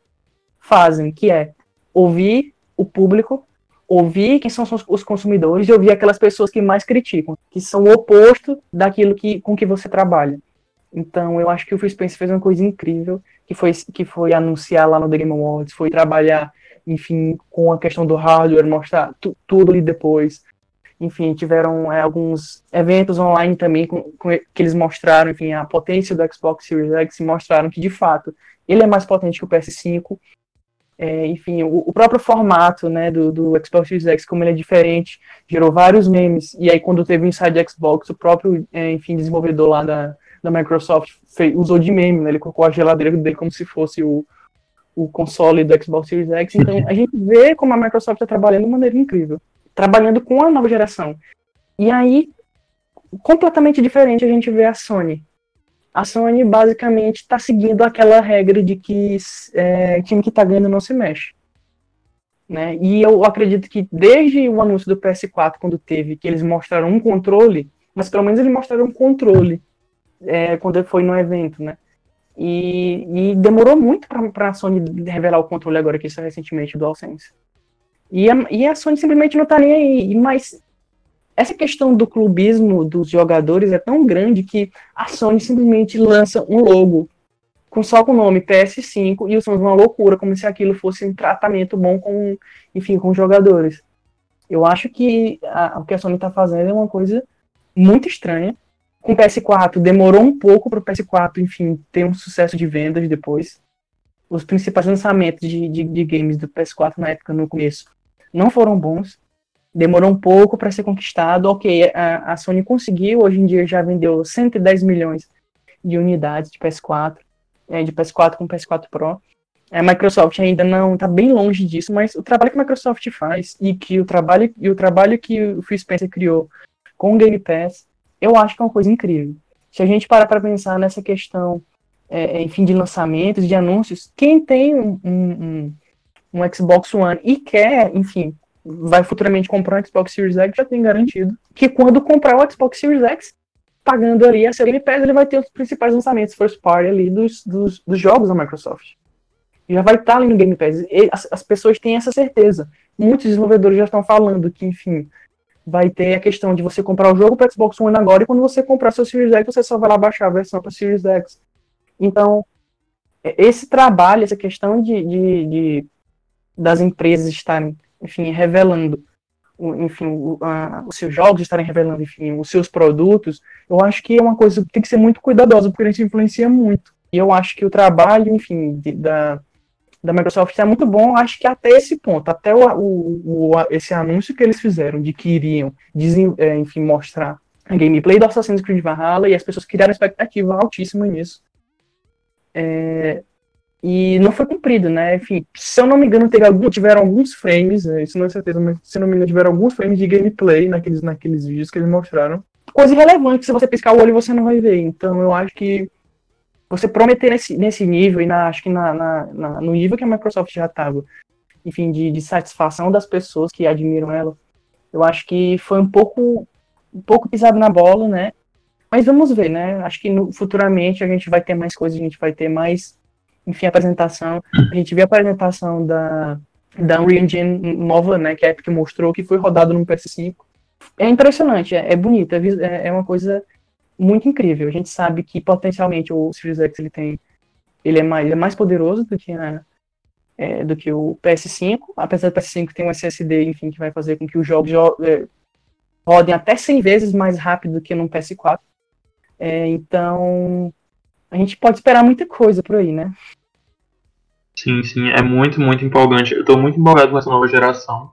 fazem, que é ouvir o público, ouvir quem são os consumidores e ouvir aquelas pessoas que mais criticam, que são o oposto daquilo que, com que você trabalha. Então, eu acho que o Phil Spencer fez uma coisa incrível, que foi, que foi anunciar lá no The Game Awards, foi trabalhar, enfim, com a questão do hardware, mostrar tudo ali depois. Enfim, tiveram é, alguns eventos online também com, com, que eles mostraram, enfim, a potência do Xbox Series X e mostraram que, de fato, ele é mais potente que o PS5. É, enfim, o, o, próprio formato né, do, do Xbox Series X, como ele é diferente, gerou vários memes. E aí, quando teve o Inside Xbox, o próprio, é, enfim, desenvolvedor lá da, da Microsoft fez, usou de meme, né? Ele colocou a geladeira dele como se fosse o, o console do Xbox Series X. Então a gente vê como a Microsoft está trabalhando de maneira incrível, trabalhando com a nova geração. E aí, completamente diferente, a gente vê a Sony. A Sony basicamente está seguindo aquela regra de que é, time que está ganhando não se mexe. Né? E eu acredito que desde o anúncio do PS4, quando teve, que eles mostraram um controle, mas pelo menos eles mostraram um controle é, quando foi no evento, né? E, e demorou muito para a Sony revelar o controle agora que isso recentemente do DualSense. E a, e a Sony simplesmente não tá nem aí. Mas essa questão do clubismo dos jogadores é tão grande que a Sony simplesmente lança um logo com só com o nome PS5 e os sons uma loucura, como se aquilo fosse um tratamento bom com, enfim, com jogadores. Eu acho que a, o que a Sony está fazendo é uma coisa muito estranha com o PS4, demorou um pouco para o PS4, enfim, ter um sucesso de vendas depois. Os principais lançamentos de, de, de games do PS4 na época, no começo, não foram bons. Demorou um pouco para ser conquistado. Ok, a, a, Sony conseguiu, hoje em dia já vendeu 110 milhões de unidades de PS4, é, de PS4 com PS4 Pro. A Microsoft ainda não está bem longe disso, mas o trabalho que a Microsoft faz e que o trabalho e o trabalho que o Phil Spencer criou com o Game Pass eu acho que é uma coisa incrível. Se a gente parar para pensar nessa questão, é, é, enfim, de lançamentos, de anúncios, quem tem um, um, Xbox One e quer, enfim, vai futuramente comprar um Xbox Series X, já tem garantido que quando comprar o Xbox Series X, pagando ali a Game Pass, ele vai ter os principais lançamentos first party ali dos, dos, dos jogos da Microsoft. Já vai estar ali no Game Pass. E as, as pessoas têm essa certeza. Muitos desenvolvedores já estão falando que, enfim, vai ter a questão de você comprar o jogo para Xbox One agora e quando você comprar seu Series X, você só vai lá baixar a versão para Series X. Então, é, esse trabalho, essa questão de, de, de das empresas estarem, enfim, revelando, enfim, os seus jogos estarem revelando, enfim, os seus produtos, eu acho que é uma coisa que tem que ser muito cuidadosa, porque a gente influencia muito. E eu acho que o trabalho, enfim, de, da, da Microsoft é muito bom, acho que até esse ponto, até o, o, o esse anúncio que eles fizeram de que iriam, é, enfim, mostrar a gameplay do Assassin's Creed Valhalla e as pessoas criaram expectativa altíssima nisso. É, e não foi cumprido, né? Enfim, se eu não me engano, teve algum, tiveram alguns frames, é, isso não é certeza, mas se eu não me engano, tiveram alguns frames de gameplay naqueles, naqueles vídeos que eles mostraram. Coisa irrelevante, se você piscar o olho você não vai ver. Então eu acho que você prometer nesse, nesse nível, e na, acho que na, na, na no nível que a Microsoft já estava, enfim, de, de satisfação das pessoas que admiram ela, eu acho que foi um pouco, um pouco pisado na bola, né? Mas vamos ver, né? Acho que no, futuramente a gente vai ter mais coisas, a gente vai ter mais, enfim, apresentação. A gente viu a apresentação da, da Unreal Engine nova, né? Que a Epic mostrou que foi rodado no PS5. É impressionante, é, é bonito, é, é uma coisa muito incrível. A gente sabe que potencialmente o Series X ele tem, ele é mais, ele é mais poderoso do que a, é, do que o PS5, apesar do PS5 ter um SSD, enfim, que vai fazer com que os jogos é, rodem até 100 vezes mais rápido do que no PS4. É, então, a gente pode esperar muita coisa por aí, né? Sim, sim, é muito, muito empolgante. Eu estou muito empolgado com essa nova geração.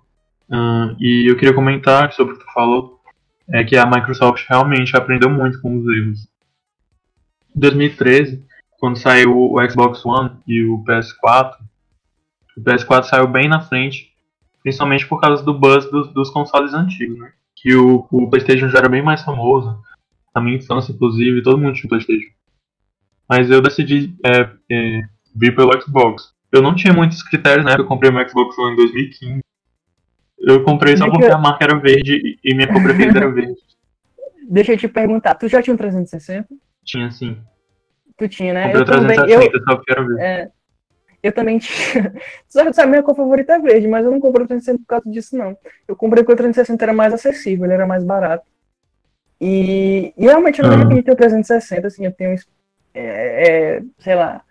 Uh, e eu queria comentar sobre o que tu falou é que a Microsoft realmente aprendeu muito com os erros. Em 2013, quando saiu o Xbox One e o PS4, o PS4 saiu bem na frente, principalmente por causa do buzz dos, dos consoles antigos, né? Que o, o, PlayStation já era bem mais famoso, na minha infância, inclusive, todo mundo tinha PlayStation. Mas eu decidi é, é, vir pelo Xbox. eu não tinha muitos critérios, né? Eu comprei o Xbox One em 2015. Eu comprei só Deixa porque eu- a marca era verde e minha cor preferida era verde. Deixa eu te perguntar, tu já tinha um 360? Tinha sim. Tu tinha, né? Comprei Eu o também, 360 eu, só porque era verde. é, eu também tinha. Sabe, sabe, minha cor favorita é verde, mas eu não comprei o 360 por causa disso, não. Eu comprei porque o 360 era mais acessível, ele era mais barato. E, e realmente eu não Ah. ter o 360, assim, eu tenho, é, é, sei lá,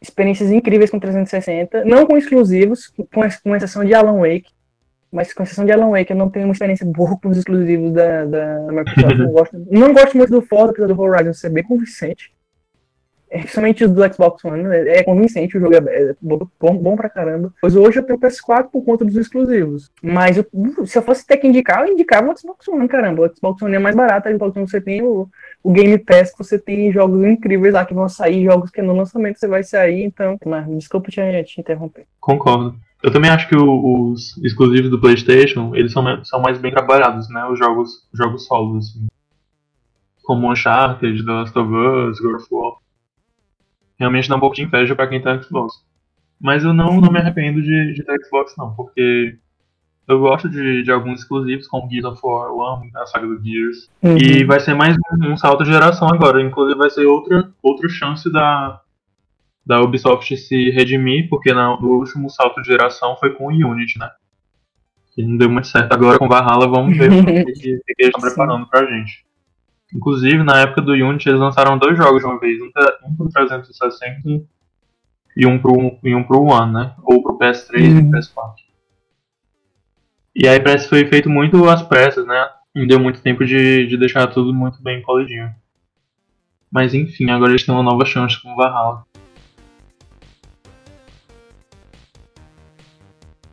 experiências incríveis com 360, não com exclusivos, com, com exceção de Alan Wake, mas com exceção de Alan Wake, eu não tenho uma experiência boa com os exclusivos da, da Microsoft. não, gosto, não gosto muito do Forza, apesar do Horizon ser bem convincente. É, Principalmente do Xbox One, é é convincente, o jogo é é bom, bom, pra caramba. Pois hoje eu tenho o PS4 por conta dos exclusivos. Mas eu- se eu fosse ter que indicar, eu indicava o Xbox One, caramba. O Xbox One é mais barato, o Xbox One você tem o, o Game Pass, que você tem jogos incríveis lá que vão sair, jogos que no lançamento você vai sair, então. Mas desculpa te, te interromper. Concordo. Eu também acho que o- os exclusivos do PlayStation, eles são, são mais bem trabalhados, né? Os jogos, jogos solos, assim. Como Uncharted, The Last of Us, God of War. Realmente dá um pouco de inveja pra quem tá no Xbox. Mas eu não, não me arrependo de, de ter Xbox, não, porque eu gosto de, de alguns exclusivos, como Gears of War, eu amo a saga do Gears. E vai ser mais um, um salto de geração agora. Inclusive vai ser outra, outra chance da, da Ubisoft se redimir, porque na, no último salto de geração foi com o Unity, né? Que não deu muito certo. Agora com Valhalla vamos ver o que, eles estão preparando pra gente. Inclusive, na época do Unity, eles lançaram dois jogos de uma vez. Um, um pro 360 e um pro, e um pro One, né? Ou pro PS3 e Uhum. PS4. E aí parece que foi feito muito às pressas, né? Não deu muito tempo de, de deixar tudo muito bem polidinho. Mas enfim, agora eles têm uma nova chance com o Valhalla.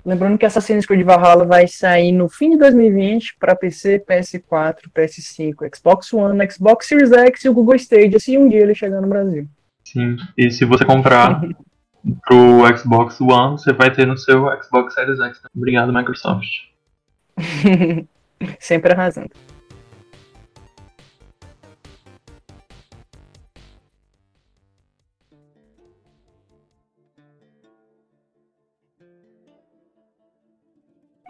Lembrando que Assassin's Creed Valhalla vai sair no fim de 2020 para PC, PS4, PS5, Xbox One, Xbox Series X e o Google Stadia, se um dia ele chegar no Brasil. Sim. E se você comprar pro Xbox One, você vai ter no seu Xbox Series X. Obrigado, Microsoft. Sempre arrasando.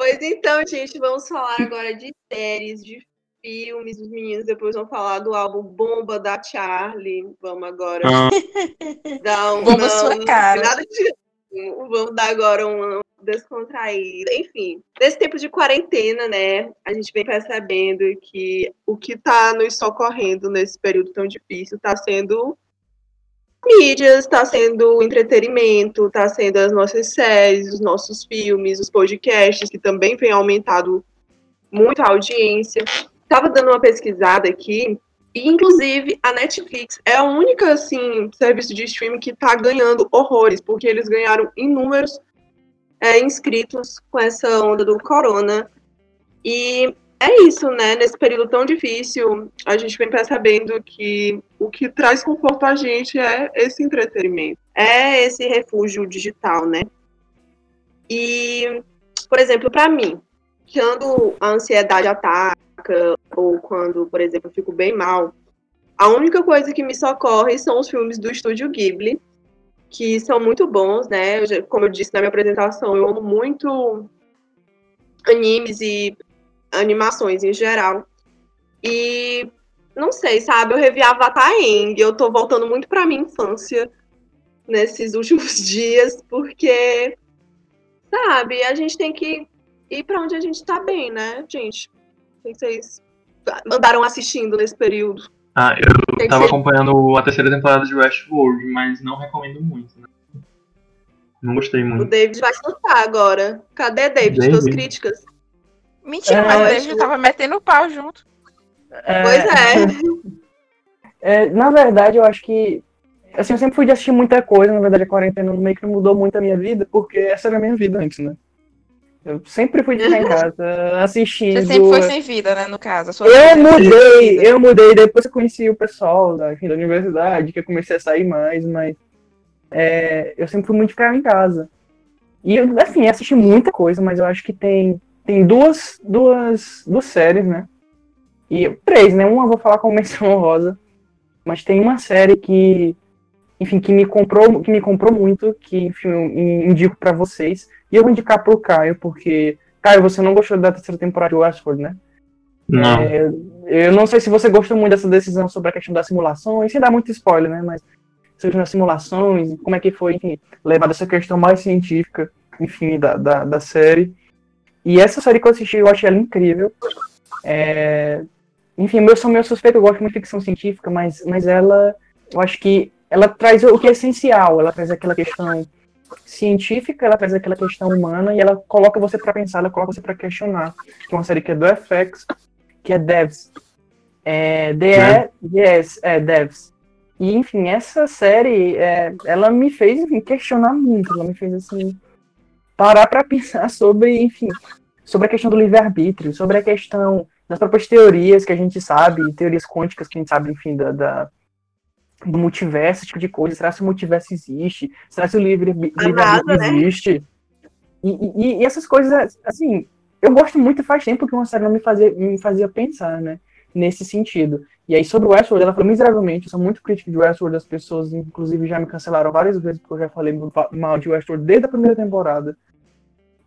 Pois então, gente, vamos falar agora de séries, de filmes. Os meninos depois vão falar do álbum Bomba da Charlie. Vamos agora Ah, dar um. Bomba não, sua cara. Nada de. Vamos dar agora uma descontraída. Enfim, nesse tempo de quarentena, né? A gente vem percebendo que o que está nos socorrendo nesse período tão difícil está sendo mídias, está sendo entretenimento, está sendo as nossas séries, os nossos filmes, os podcasts, que também vem aumentado muito a audiência. Estava dando uma pesquisada aqui, e inclusive a Netflix é a única assim, serviço de streaming que está ganhando horrores, porque eles ganharam inúmeros é, inscritos com essa onda do corona. E é isso, né? Nesse período tão difícil, a gente vem percebendo que o que traz conforto a gente é esse entretenimento, é esse refúgio digital, né? E, por exemplo, para mim, quando a ansiedade ataca, ou quando, por exemplo, eu fico bem mal, a única coisa que me socorre são os filmes do estúdio Ghibli, que são muito bons, né? Como eu disse na minha apresentação, eu amo muito animes e animações em geral. E não sei, sabe? Eu revi Avatar Aang, eu tô voltando muito pra minha infância nesses últimos dias, porque, sabe, a gente tem que ir pra onde a gente tá bem, né, gente? O que vocês andaram assistindo nesse período? ah, eu Tem tava ser- acompanhando a terceira temporada de Westworld, mas não recomendo muito, né? Não gostei O muito. David vai soltar agora. Cadê, David? David? Suas críticas? Mentira, É, mas o eu David tava metendo o pau junto. É, Pois é. é, na verdade, eu acho que. Assim, eu sempre fui de assistir muita coisa, na verdade, a quarentena meio que não mudou muito a minha vida, porque essa era a minha vida antes, né? Eu sempre fui de ficar em casa, assistindo. Você sempre foi sem vida, né, no caso. a sua Eu sem mudei, vida. eu mudei depois eu conheci o pessoal da, enfim, da universidade, que eu comecei a sair mais, mas é, eu sempre fui muito ficar em casa. E, eu, assim, assisti muita coisa, mas eu acho que tem, tem duas, duas, duas séries, né? E três, né? Uma eu vou falar com menção honrosa, mas tem uma série que, enfim, que me comprou, que me comprou muito, que enfim, eu indico para vocês. E eu vou indicar pro Caio, porque Caio, você não gostou da terceira temporada de Westworld, né? Não. É, eu não sei se você gostou muito dessa decisão sobre a questão das simulações, sem dar muito spoiler, né? Mas sobre as simulações, como é que foi, enfim, levada essa questão mais científica, enfim, da, da, da, série. E essa série que eu assisti, eu achei ela incrível. É, enfim, eu sou meio suspeito, eu gosto muito de ficção científica, mas, mas ela, eu acho que ela traz o que é essencial, ela traz aquela questão científica, ela traz aquela questão humana e ela coloca você para pensar, ela coloca você para questionar. Que é uma série que é do FX, que é Devs. É, DE, é. yes, é Devs. E, enfim, essa série, é, ela me fez, enfim, questionar muito, ela me fez, assim, parar para pensar sobre, enfim, sobre a questão do livre-arbítrio, sobre a questão das próprias teorias que a gente sabe, teorias quânticas que a gente sabe, enfim, da, da do multiverso, esse tipo de coisa. Será que o multiverso existe? Será que o livre-arbítrio né? existe? E, e, e, essas coisas, assim, eu gosto muito faz tempo que uma série não me fazia, me fazia pensar, né? Nesse sentido. E aí, sobre o Westworld, ela falou miseravelmente, eu sou muito crítico de Westworld, as pessoas, inclusive, já me cancelaram várias vezes, porque eu já falei mal de Westworld desde a primeira temporada.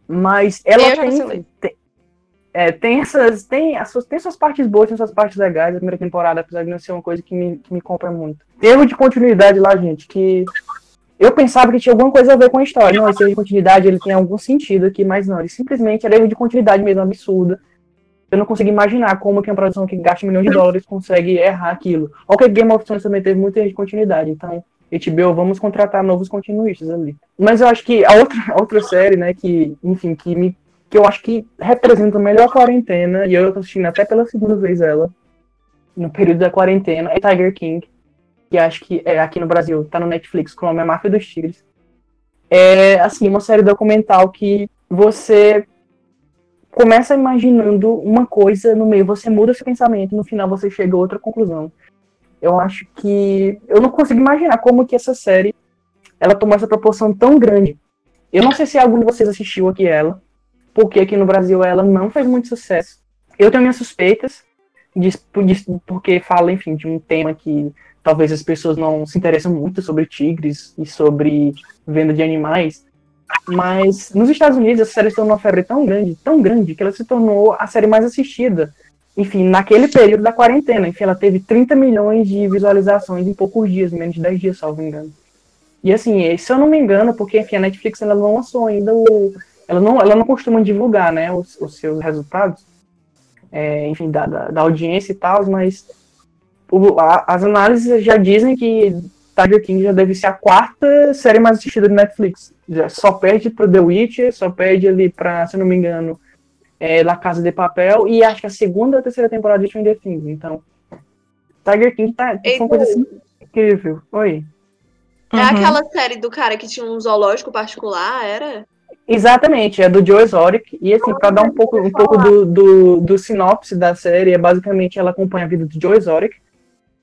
Mas ela tem, tem, é, tem essas. Tem, as suas, tem suas partes boas, tem suas partes legais. A primeira temporada, apesar de não ser uma coisa que me, que me compra muito. Erro de continuidade lá, gente, que eu pensava que tinha alguma coisa a ver com a história. Não, esse erro de continuidade ele tem algum sentido aqui, mas não. Ele simplesmente era erro de continuidade mesmo absurda. Eu não consigo imaginar como que uma produção que gasta milhões de dólares consegue errar aquilo. Ok, Game of Thrones também teve muito erro de continuidade, então HBO, vamos contratar novos continuistas ali. Mas eu acho que a outra, a outra série, né, que, enfim, que me que eu acho que representa melhor a quarentena, e eu tô assistindo até pela segunda vez ela, no período da quarentena, é Tiger King, que acho que é aqui no Brasil, tá no Netflix, com o nome é Máfia dos Tigres. É, assim, uma série documental que você começa imaginando uma coisa no meio, você muda seu pensamento, no final você chega a outra conclusão. Eu acho que eu não consigo imaginar como que essa série ela tomou essa proporção tão grande. Eu não sei se algum de vocês assistiu aqui ela, porque aqui no Brasil ela não fez muito sucesso. Eu tenho minhas suspeitas, de, de, porque fala, enfim, de um tema que talvez as pessoas não se interessam muito sobre tigres e sobre venda de animais. Mas nos Estados Unidos essa série se tornou uma febre tão grande, tão grande, que ela se tornou a série mais assistida enfim, naquele período da quarentena, enfim, ela teve 30 milhões de visualizações em poucos dias, menos de 10 dias, salvo engano. E assim, se eu não me engano, porque enfim, a Netflix ela não lançou ainda o. Ela não, ela não costuma divulgar né, os, os seus resultados, é, enfim, da, da, da, audiência e tal, mas o, a, as análises já dizem que Tiger King já deve ser a quarta série mais assistida do Netflix. Já só perde para The Witcher, só perde ali para, se não me engano, é, La Casa de Papel e acho que a segunda ou terceira temporada de Stranger Things. Então, Tiger King tá Ei, uma coisa assim incrível. Oi. É uhum. aquela série do cara que tinha um zoológico particular, era? Exatamente, é do Joe Exotic. E assim, para dar um pouco, um pouco do, do, do, sinopse da série, é basicamente ela acompanha a vida do Joe Exotic,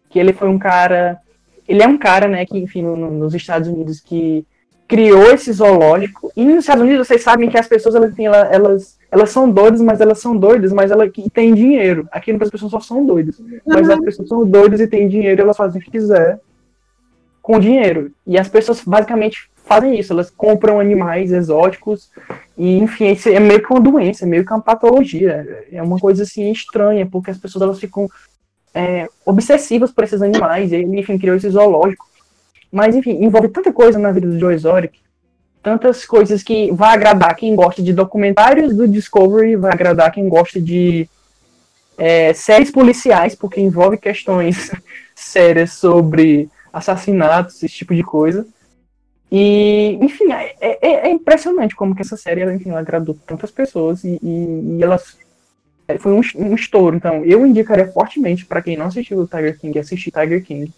que ele foi um cara. Ele é um cara, né, que, enfim, no, nos Estados Unidos que criou esse zoológico. E nos Estados Unidos vocês sabem que as pessoas elas, elas elas são doidas, mas elas são doidas, mas elas que têm dinheiro. Aqui as pessoas só são doidas. Mas as pessoas são doidas e têm dinheiro, elas fazem o que quiser com dinheiro. E as pessoas basicamente fazem isso, elas compram animais exóticos e enfim, isso é meio que uma doença, é meio que uma patologia. É uma coisa assim estranha, porque as pessoas elas ficam é, obsessivas por esses animais, e ele, enfim, criou esse zoológico. Mas, enfim, envolve tanta coisa na vida do Joe Exotic tantas coisas que vai agradar quem gosta de documentários do Discovery, vai agradar quem gosta de é, séries policiais, porque envolve questões sérias sobre assassinatos, esse tipo de coisa. E, enfim, é, é, é impressionante como que essa série, ela, enfim, ela agradou tantas pessoas e, e, e ela é, foi um, um estouro. Então, eu indicaria fortemente para quem não assistiu o Tiger King, assistir Tiger King.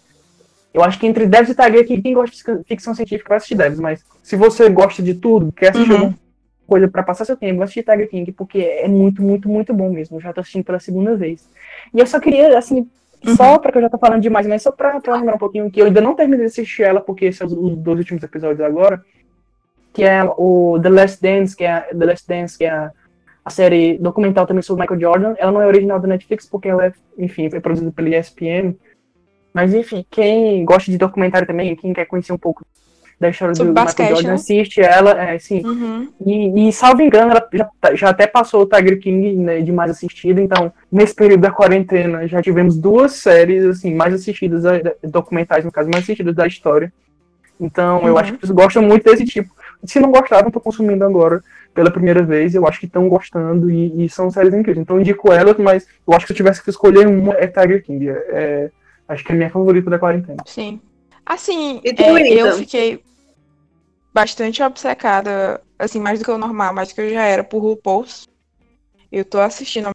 Eu acho que entre Devs e Tiger King, quem gosta de ficção científica vai assistir Devs, mas se você gosta de tudo, quer assistir uhum. alguma coisa para passar seu tempo, vai assistir Tiger King, porque é muito, muito, muito bom mesmo. Eu já tô assistindo pela segunda vez. E eu só queria, assim, só porque eu já tô falando demais, mas só pra, pra lembrar um pouquinho que eu ainda não terminei de assistir ela, porque esses são os dois últimos episódios agora, que é o The Last Dance, que é The Last Dance, que é a série documental também sobre Michael Jordan. Ela não é original da Netflix, porque ela é, enfim, foi produzida pela ESPN, Mas enfim, quem gosta de documentário também, quem quer conhecer um pouco da história Sobre do basquete, Michael Jordan, né? assiste ela, é, sim. Uhum. E, e, salvo engano, ela já, já até passou o Tiger King né, de mais assistida, então, nesse período da quarentena, já tivemos duas séries, assim, mais assistidas, documentais, no caso, mais assistidas da história. Então, eu Uhum. acho que vocês gostam muito desse tipo. Se não gostaram, tô consumindo agora pela primeira vez, eu acho que estão gostando e, e são séries incríveis. Então, eu indico elas, mas eu acho que se eu tivesse que escolher uma, é Tiger King. É, é- acho que é a minha favorita da quarentena. Sim. Assim, é, eu fiquei bastante obcecada, assim, mais do que o normal, mais do que eu já era por RuPaul's. Eu tô assistindo ao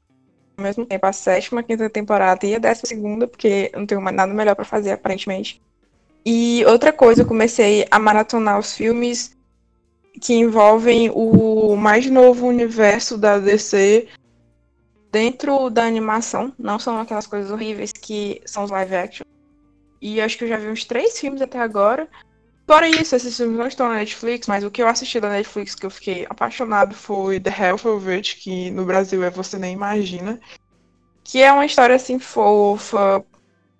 mesmo tempo a sétima, quinta temporada e a décima segunda, porque não tenho mais nada melhor pra fazer, aparentemente. E outra coisa, eu comecei a maratonar os filmes que envolvem o mais novo universo da DC dentro da animação. Não são aquelas coisas horríveis que são os live action. E acho que eu já vi uns três filmes até agora. Fora isso, esses filmes não estão na Netflix, mas o que eu assisti da Netflix que eu fiquei apaixonado foi The of It, que no Brasil é Você Nem Imagina. Que é uma história assim fofa.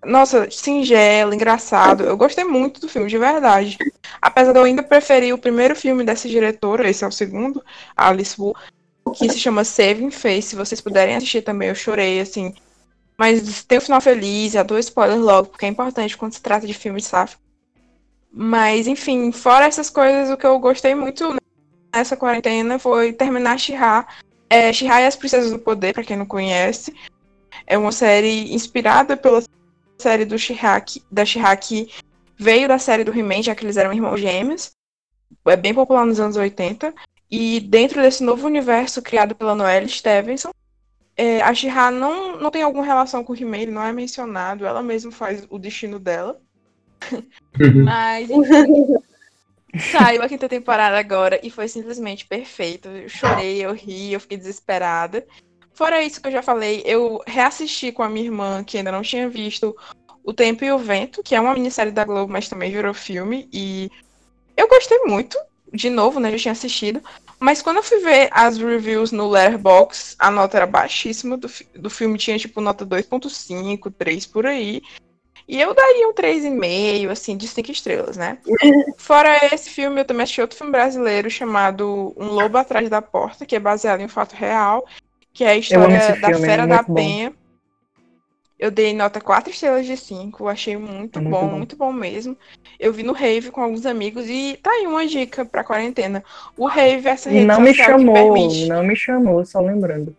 Nossa, singela, engraçado. Eu gostei muito do filme, de verdade. Apesar de eu ainda preferir o primeiro filme dessa diretora, esse é o segundo, Alice Wu, que se chama Saving Face. Se vocês puderem assistir também, eu chorei, assim. Mas tem um final feliz, já dou spoiler logo, porque é importante quando se trata de filme sáfico. Mas, enfim, fora essas coisas, o que eu gostei muito nessa quarentena foi terminar She-Ra. É, She-Ra e as Princesas do Poder, pra quem não conhece. É uma série inspirada pela série do She-Ra, que- da She-Ra que veio da série do He-Man, já que eles eram irmãos gêmeos. É bem popular nos anos 80. E dentro desse novo universo criado pela Noelle Stevenson, é, a She-Ra não, não tem alguma relação com o He-Man, ele não é mencionado, ela mesma faz o destino dela. Mas, enfim. Saiu a quinta temporada agora e foi simplesmente perfeito. Eu chorei, eu ri, eu fiquei desesperada. Fora isso que eu já falei, eu reassisti com a minha irmã, que ainda não tinha visto, O Tempo e o Vento, que é uma minissérie da Globo, mas também virou filme. E eu gostei muito. De novo, né? Já tinha assistido. Mas quando eu fui ver as reviews no Letterboxd, a nota era baixíssima. Do, fi- do filme tinha, tipo, nota 2.5, 3 por aí. E eu daria um 3,5, assim, de 5 estrelas, né? Fora esse filme, eu também assisti outro filme brasileiro chamado Um Lobo Atrás da Porta, que é baseado em um fato real, que é a história da filme, é Fera da muito bom. Penha. Eu dei nota 4 estrelas de 5, achei muito, É muito bom, bom. muito bom mesmo. Eu vi no Rave com alguns amigos e tá aí uma dica pra quarentena. O Rave é essa rede não me chamou, não me chamou, só lembrando.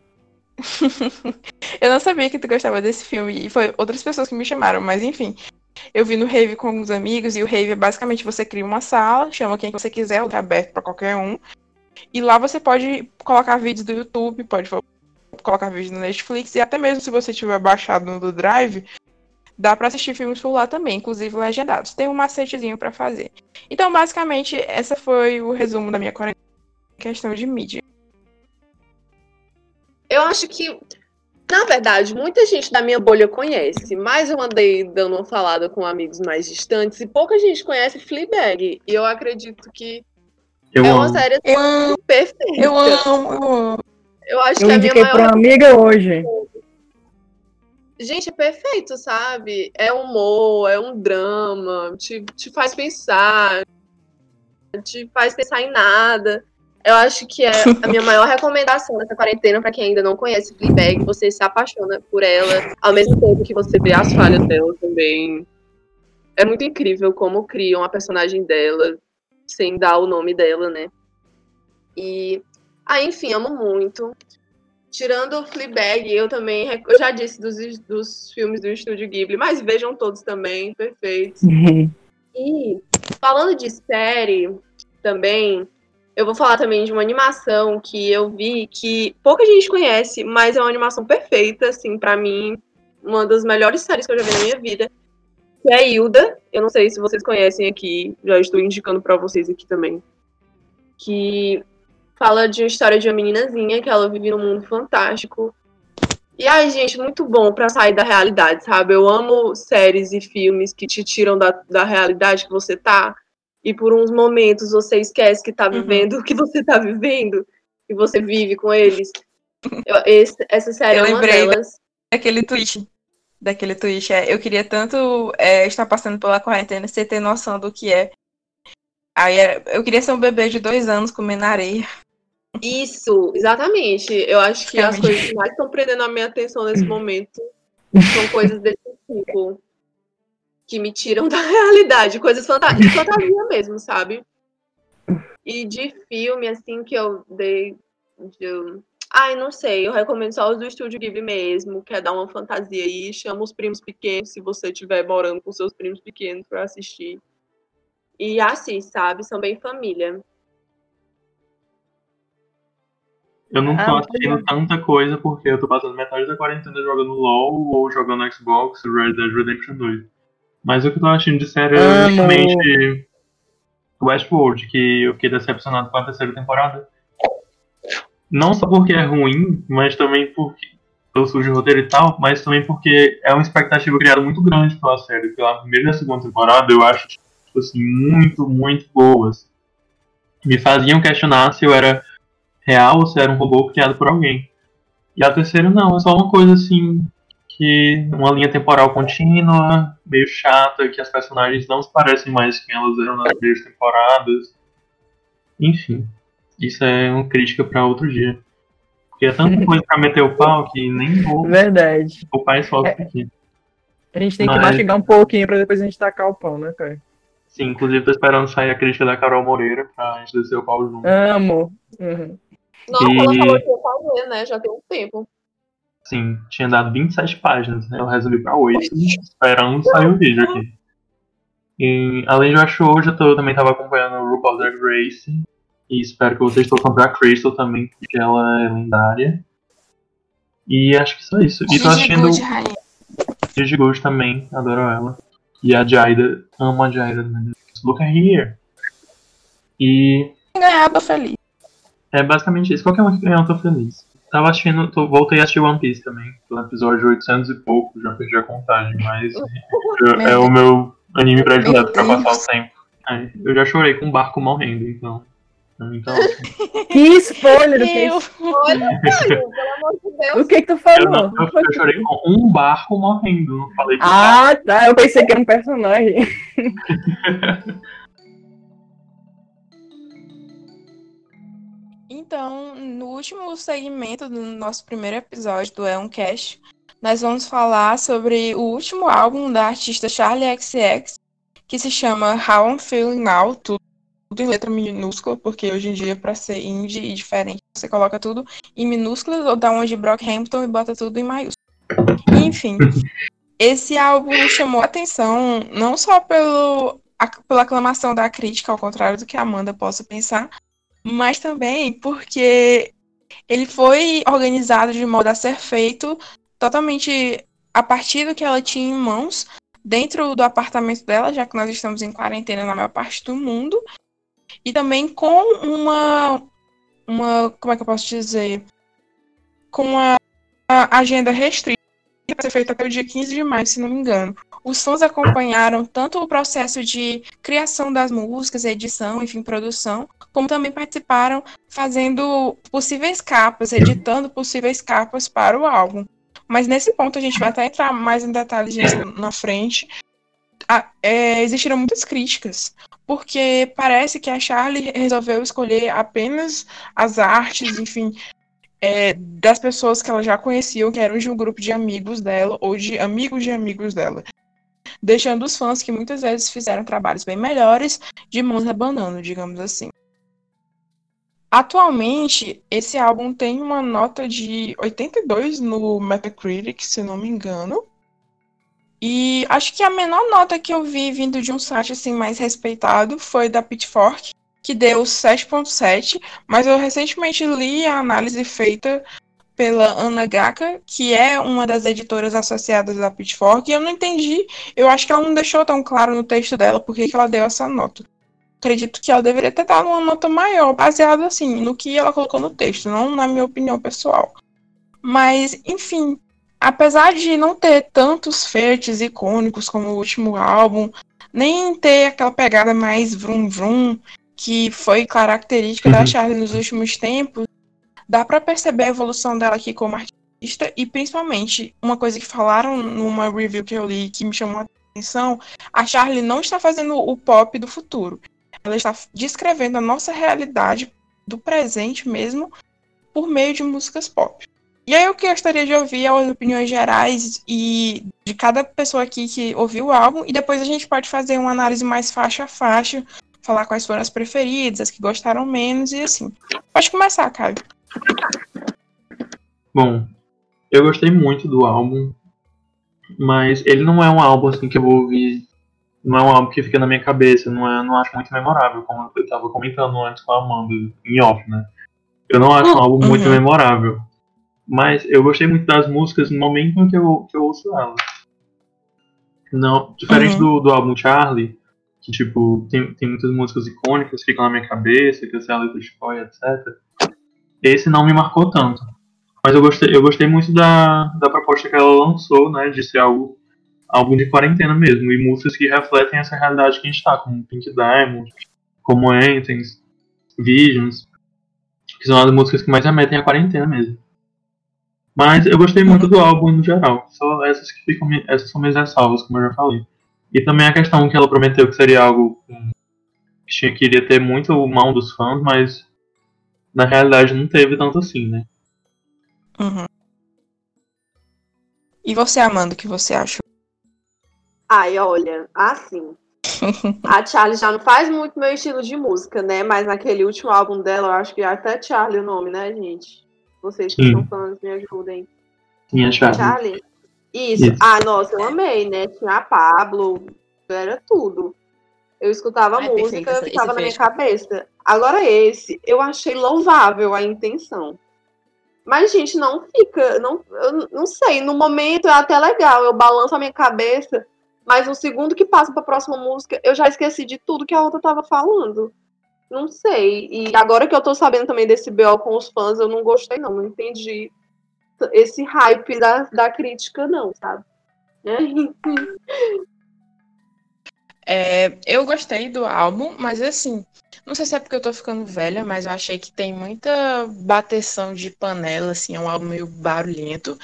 Eu não sabia que tu gostava desse filme e foi outras pessoas que me chamaram, mas enfim. Eu vi no Rave com alguns amigos e o Rave é basicamente você cria uma sala, chama quem você quiser, é aberto pra qualquer um. E lá você pode colocar vídeos do YouTube, pode colocar vídeos no Netflix e até mesmo se você tiver baixado no do Drive, dá pra assistir filmes por lá também, inclusive legendados. Tem um macetezinho pra fazer. Então, basicamente, essa foi o resumo da minha quarentena em questão de mídia. Eu acho que, na verdade, muita gente da minha bolha conhece, mas eu andei dando uma falada com amigos mais distantes e pouca gente conhece Fleabag. E eu acredito que Eu é uma amo. série Eu amo, perfeita. eu amo, eu amo. Eu acho Eu que é a minha indiquei pra maior. uma amiga hoje. Gente, é perfeito, sabe? É humor, é um drama, te, te faz pensar, te faz pensar em nada. Eu acho que é a minha maior recomendação nessa quarentena pra quem ainda não conhece Fleabag, você se apaixona por ela, ao mesmo tempo que você vê as falhas dela também. É muito incrível como criam a personagem dela sem dar o nome dela, né? E, ah, enfim, amo muito. Tirando o Fleabag, eu também, eu já disse dos, dos filmes do Estúdio Ghibli, mas vejam todos também, perfeitos. E falando de série também, eu vou falar também de uma animação que eu vi que pouca gente conhece, mas é uma animação perfeita, assim, pra mim, uma das melhores séries que eu já vi na minha vida, que é Hilda. Eu não sei se vocês conhecem aqui, já estou indicando pra vocês aqui também. Que fala de uma história de uma meninazinha que ela vive num mundo fantástico. E ai, gente, muito bom pra sair da realidade, sabe? Eu amo séries e filmes que te tiram da, da realidade que você tá. E por uns momentos você esquece que tá Uhum. vivendo o que você tá vivendo. E você vive com eles. Eu- esse- essa série Eu é uma lembrei delas. Aquele tweet daquele tweet é: Eu queria tanto é, estar passando pela quarentena sem ter noção do que é. Aí é, eu queria ser um bebê de dois anos comendo areia. Isso, exatamente. Eu acho que as coisas que mais estão prendendo a minha atenção nesse momento são coisas desse tipo. Que me tiram da realidade, coisas fanta de fantasia mesmo, sabe? E de filme, assim, que eu dei. De... Ai, não sei, eu recomendo só os do Estúdio Ghibli mesmo, que é dar uma fantasia aí, chama os primos pequenos, se você estiver morando com seus primos pequenos para assistir. E assiste, sabe? São bem família. Eu não tô ah, assistindo tanta coisa porque eu tô passando metade da quarentena jogando LOL ou jogando Xbox Red Dead Redemption 2. Mas o que eu tô assistindo de série é justamente Westworld, que eu fiquei decepcionado com a terceira temporada. Não só porque é ruim, mas também porque eu sujo roteiro e tal, mas também porque é uma expectativa criada muito grande pela série. Pela primeira e a segunda temporada eu acho, tipo assim, muito, muito boas. Me faziam questionar se eu era real ou se era um robô criado por alguém. E a terceira não, é só uma coisa assim que uma linha temporal contínua, meio chata, que as personagens não se parecem mais com elas eram nas primeiras temporadas. Enfim, isso é uma crítica para outro dia. Porque é tanta coisa pra meter o pau que nem vou. Verdade. O pai só é, aqui. A gente tem Mas... que mastigar um pouquinho pra depois a gente tacar o pau, né, cara? Sim, inclusive tô esperando sair a crítica da Carol Moreira pra gente descer o pau junto. Amo. Uhum. Nossa, e... ela falou que ia fazer, né? Já tem um tempo. Sim, tinha dado 27 páginas, né? Eu resumi pra 8, esperando sair o vídeo aqui. E, além de eu hoje, eu tô, também tava acompanhando o RuPaul's Drag Race. E espero que vocês possam comprar Crystal também, porque ela é lendária. E acho que só isso. E tô assistindo. Gigi Good também, adoro ela. E a Jaida, amo a Jaida. Né? Look here. E. Ganhar, tô feliz. É basicamente isso. Qualquer um que ganhar, eu tô feliz. Tava assistindo, tô, voltei a assistir One Piece também. No episódio 800 e pouco, já perdi a contagem, mas é o meu anime predileto pra passar o tempo. É, eu já chorei com um barco morrendo, então. Então, que spoiler! Que spoiler, pelo amor de Deus. O que que tu falou? Eu, não, eu, eu chorei com um barco morrendo, não falei que Ah, tá. Eu pensei que era um personagem. Então, no último segmento do nosso primeiro episódio do Eon Cash, nós vamos falar sobre o último álbum da artista Charlie XX, que se chama How I'm Feeling Now, tudo em letra minúscula, porque hoje em dia, para ser indie e diferente, você coloca tudo em minúsculas ou dá uma de Brockhampton e bota tudo em maiúsculas. Enfim, esse álbum chamou atenção não só pelo, a, pela aclamação da crítica, ao contrário do que a Amanda possa pensar, mas também porque ele foi organizado de modo a ser feito totalmente a partir do que ela tinha em mãos dentro do apartamento dela, já que nós estamos em quarentena na maior parte do mundo, e também com uma uma como é que eu posso dizer, com uma agenda restrita para ser feita até o dia 15 de maio, se não me engano. Os fãs acompanharam tanto o processo de criação das músicas, edição, enfim, produção, como também participaram fazendo possíveis capas, editando possíveis capas para o álbum. Mas nesse ponto a gente vai até entrar mais em detalhes na frente. Ah, é, existiram muitas críticas, porque parece que a Charlie resolveu escolher apenas as artes, enfim, é, das pessoas que ela já conhecia, que eram de um grupo de amigos dela, ou de amigos de amigos dela deixando os fãs que muitas vezes fizeram trabalhos bem melhores de mãos abanando, digamos assim. Atualmente, esse álbum tem uma nota de 82 no Metacritic, se não me engano. E acho que a menor nota que eu vi vindo de um site assim mais respeitado foi da Pitchfork, que deu 7.7, mas eu recentemente li a análise feita pela Ana Gaka, que é uma das editoras associadas da Pitchfork, e eu não entendi, eu acho que ela não deixou tão claro no texto dela por que ela deu essa nota. Acredito que ela deveria ter dado uma nota maior, baseada assim, no que ela colocou no texto, não na minha opinião pessoal. Mas, enfim, apesar de não ter tantos feitos icônicos como o último álbum, nem ter aquela pegada mais vrum vrum que foi característica uhum. da Charlie nos últimos tempos, dá para perceber a evolução dela aqui como artista. e principalmente uma coisa que falaram numa review que eu li que me chamou a atenção, a Charlie não está fazendo o pop do futuro. Ela está descrevendo a nossa realidade do presente mesmo por meio de músicas pop. E aí eu gostaria de ouvir as opiniões gerais e de cada pessoa aqui que ouviu o álbum e depois a gente pode fazer uma análise mais faixa a faixa, falar quais foram as preferidas, as que gostaram menos e assim. Pode começar, Caio. Bom, eu gostei muito do álbum, mas ele não é um álbum assim que eu vou ouvir. Não é um álbum que fica na minha cabeça, não, é, não acho muito memorável, como eu estava comentando antes com a Amanda em off, né? Eu não acho um álbum muito uhum. memorável. Mas eu gostei muito das músicas no momento em que eu, que eu ouço elas. Não, diferente uhum. do, do álbum Charlie, que tipo, tem, tem muitas músicas icônicas que ficam na minha cabeça, que é a letra de Spoy, etc. Esse não me marcou tanto. Mas eu gostei, eu gostei muito da, da proposta que ela lançou, né? De ser algo álbum de quarentena mesmo. E músicas que refletem essa realidade que a gente tá, como Pink Diamond, como Anthems, Visions. Que são as músicas que mais remetem à quarentena mesmo. Mas eu gostei muito do álbum no geral. Só essas que ficam. Essas são minhas ressalvas, como eu já falei. E também a questão que ela prometeu que seria algo que tinha, queria ter muito mão dos fãs, mas na realidade não teve tanto assim, né? Uhum. E você, Amanda, o que você acha? Ai, olha, assim. a Charlie já não faz muito meu estilo de música, né? Mas naquele último álbum dela, eu acho que é até Charlie o nome, né, gente? Vocês que Sim. são fãs, me ajudem. Sim, é Charlie. Charlie? Isso. Isso. Ah, nossa, eu amei, né? Tinha a Pablo, era tudo. Eu escutava Ai, música, ficava na minha cabeça. Agora esse, eu achei louvável a intenção. Mas, gente, não fica. Não, eu não sei. No momento é até legal. Eu balanço a minha cabeça. Mas no segundo que passa para a próxima música, eu já esqueci de tudo que a outra tava falando. Não sei. E agora que eu tô sabendo também desse BO com os fãs, eu não gostei, não. Não entendi esse hype da, da crítica, não, sabe? É, eu gostei do álbum, mas assim, não sei se é porque eu tô ficando velha, mas eu achei que tem muita bateção de panela, assim, é um álbum meio barulhento.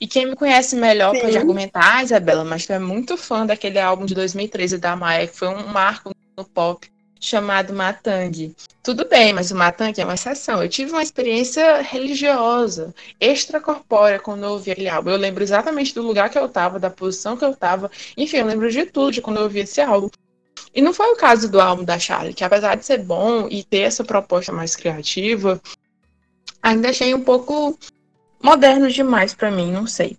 E quem me conhece melhor Sim. pode argumentar, ah, Isabela, mas tu é muito fã daquele álbum de 2013 da Maia, que foi um marco no pop chamado Matang. Tudo bem, mas o Matang é uma exceção. Eu tive uma experiência religiosa, extracorpórea, quando eu ouvi aquele álbum. Eu lembro exatamente do lugar que eu estava, da posição que eu estava. Enfim, eu lembro de tudo de quando eu ouvi esse álbum. E não foi o caso do álbum da Charlie, que apesar de ser bom e ter essa proposta mais criativa, ainda achei um pouco moderno demais para mim, não sei.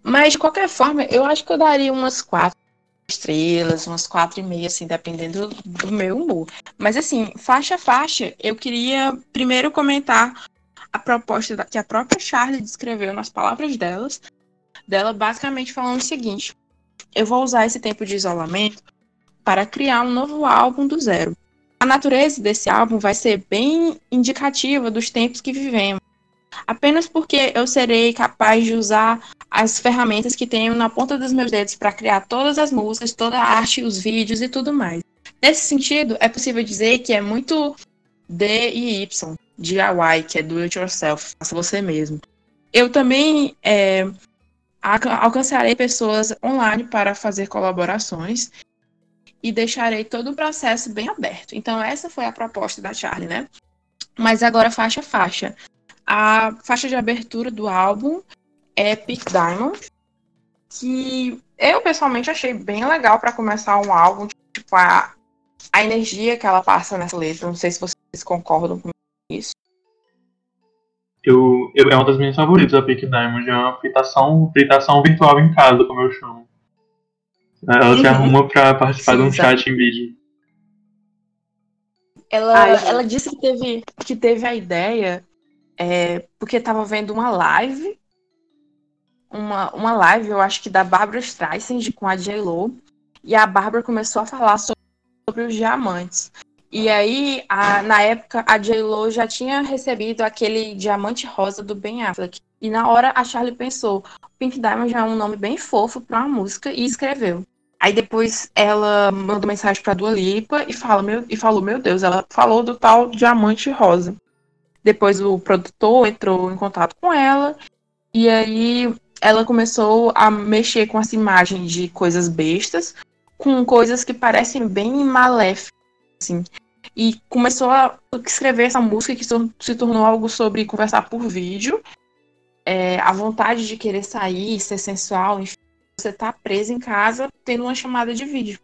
Mas de qualquer forma, eu acho que eu daria umas quatro estrelas, umas quatro e meia, assim, dependendo do meu humor. Mas assim, faixa a faixa, eu queria primeiro comentar a proposta que a própria Charlie descreveu nas palavras delas, dela basicamente falando o seguinte: eu vou usar esse tempo de isolamento para criar um novo álbum do zero. A natureza desse álbum vai ser bem indicativa dos tempos que vivemos apenas porque eu serei capaz de usar as ferramentas que tenho na ponta dos meus dedos para criar todas as músicas, toda a arte, os vídeos e tudo mais. Nesse sentido, é possível dizer que é muito D e Y, DIY, que é do it yourself, faça você mesmo. Eu também é, alcançarei pessoas online para fazer colaborações e deixarei todo o processo bem aberto. Então, essa foi a proposta da Charlie, né? Mas agora, faixa a faixa. A faixa de abertura do álbum é Peak Diamond, que eu pessoalmente achei bem legal para começar um álbum, tipo, a, a energia que ela passa nessa letra. Não sei se vocês concordam com isso. Eu, eu, é uma das minhas favoritas, a Peak Diamond. É uma fritação, fritação virtual em casa, como eu chamo. Ela se uhum. arruma pra participar Sim, de um chat em vídeo. Ela, Ai, ela disse que teve, que teve a ideia é, porque estava vendo uma live, uma, uma live, eu acho que da Barbara Streisand com a J-Lo, e a Bárbara começou a falar sobre, sobre os diamantes. E aí, a, na época, a J-Lo já tinha recebido aquele diamante rosa do Ben Affleck. E na hora, a Charlie pensou, Pink Diamond é um nome bem fofo para uma música, e escreveu. Aí depois ela mandou mensagem pra Dua Lipa e, fala, meu, e falou, meu Deus, ela falou do tal diamante rosa. Depois o produtor entrou em contato com ela E aí ela começou a mexer com essa imagem de coisas bestas com coisas que parecem bem maléficas, assim. E começou a escrever essa música que se tornou algo sobre conversar por vídeo, é, a vontade de querer sair, ser sensual, enfim, você tá presa em casa tendo uma chamada de vídeo.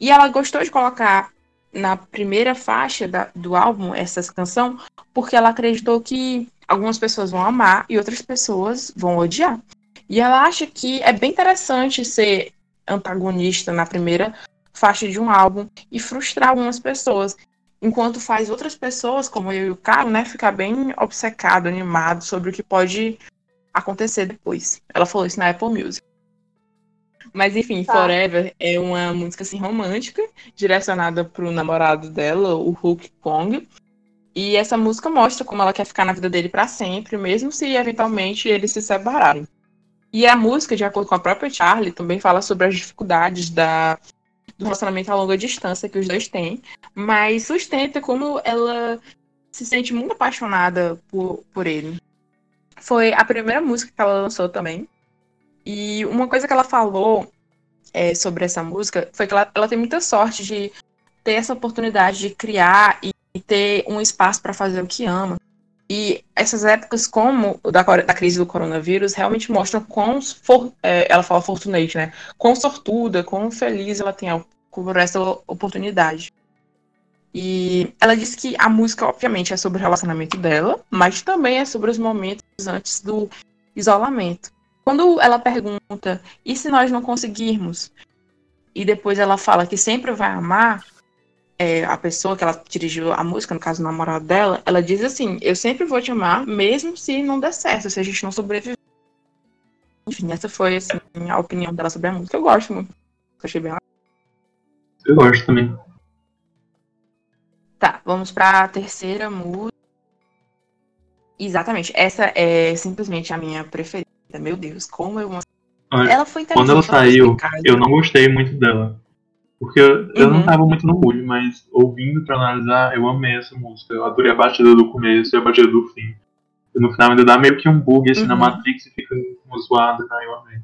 E ela gostou de colocar na primeira faixa da, do álbum essa canção, porque ela acreditou que algumas pessoas vão amar e outras pessoas vão odiar. E ela acha que é bem interessante ser antagonista na primeira faixa de um álbum e frustrar algumas pessoas, enquanto faz outras pessoas, como eu e o Caro, né, ficar bem obcecado, animado sobre o que pode acontecer depois. Ela falou isso na Apple Music. Mas enfim, tá. Forever é uma música assim romântica, direcionada pro namorado dela, o Hulk Kong. E essa música mostra como ela quer ficar na vida dele para sempre, mesmo se eventualmente eles se separarem. E a música, de acordo com a própria Charlie, também fala sobre as dificuldades da, do relacionamento a longa distância que os dois têm, mas sustenta como ela se sente muito apaixonada por, por ele. Foi a primeira música que ela lançou também. E uma coisa que ela falou é, sobre essa música foi que ela, ela tem muita sorte de ter essa oportunidade de criar e, e ter um espaço para fazer o que ama. E essas épocas, como da, da crise do coronavírus, realmente mostram quão, for, é, ela fala fortunate, né? Quão sortuda, quão feliz ela tem por essa oportunidade. E ela disse que a música, obviamente, é sobre o relacionamento dela, mas também é sobre os momentos antes do isolamento. Quando ela pergunta, e se nós não conseguirmos? E depois ela fala que sempre vai amar, é, a pessoa que ela dirigiu a música, no caso o namorado dela, ela diz assim: Eu sempre vou te amar, mesmo se não der certo, se a gente não sobreviver. Enfim, essa foi assim, a opinião dela sobre a música. Eu gosto muito. Eu achei bem Eu gosto também. Tá, vamos pra terceira música. Exatamente, essa é simplesmente a minha preferida. Meu Deus, como eu. Olha, ela foi Quando ela saiu, eu não gostei muito dela. Porque eu, eu não uhum. tava muito no mood, mas ouvindo pra analisar, eu amei essa música. Eu adorei a batida do começo e a batida do fim. E no final ainda dá meio que um bug assim uhum. na Matrix e fica zoado, né? Eu amei.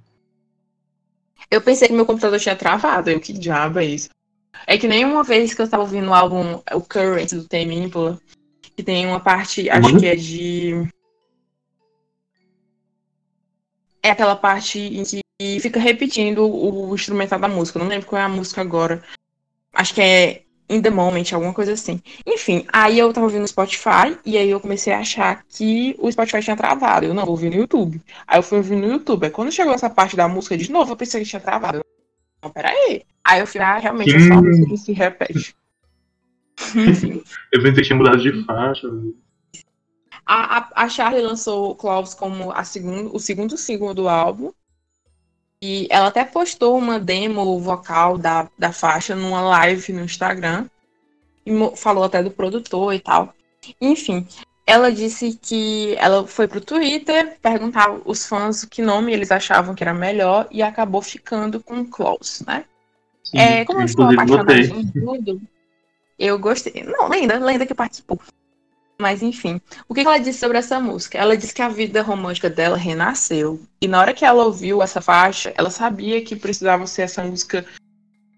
Eu pensei que meu computador tinha travado. Eu, que diabo é isso? É que nem uma vez que eu tava ouvindo o álbum o Current do Tame Impala, que tem uma parte, acho que é de. É aquela parte em que fica repetindo o instrumental da música. Não lembro qual é a música agora. Acho que é In the Moment, alguma coisa assim. Enfim, aí eu tava ouvindo no Spotify e aí eu comecei a achar que o Spotify tinha travado. Eu não, vou ouvir no YouTube. Aí eu fui ouvir no YouTube. Aí quando chegou essa parte da música de novo, eu pensei que tinha travado. Não, peraí. Aí eu fui, ah, realmente, é só a música que se repete. Enfim. Eu pensei que tinha mudado de faixa. A, a, a Charlie lançou Close como a segundo, o segundo single do álbum. E ela até postou uma demo vocal da, da faixa numa live no Instagram. E falou até do produtor e tal. Enfim, ela disse que ela foi pro Twitter perguntar os fãs que nome eles achavam que era melhor e acabou ficando com Close, né? Sim, é, como eu estou apaixonada em tudo, eu gostei. Não, lenda, lenda que participou. Mas enfim, o que ela disse sobre essa música? Ela disse que a vida romântica dela renasceu. E na hora que ela ouviu essa faixa, ela sabia que precisava ser essa música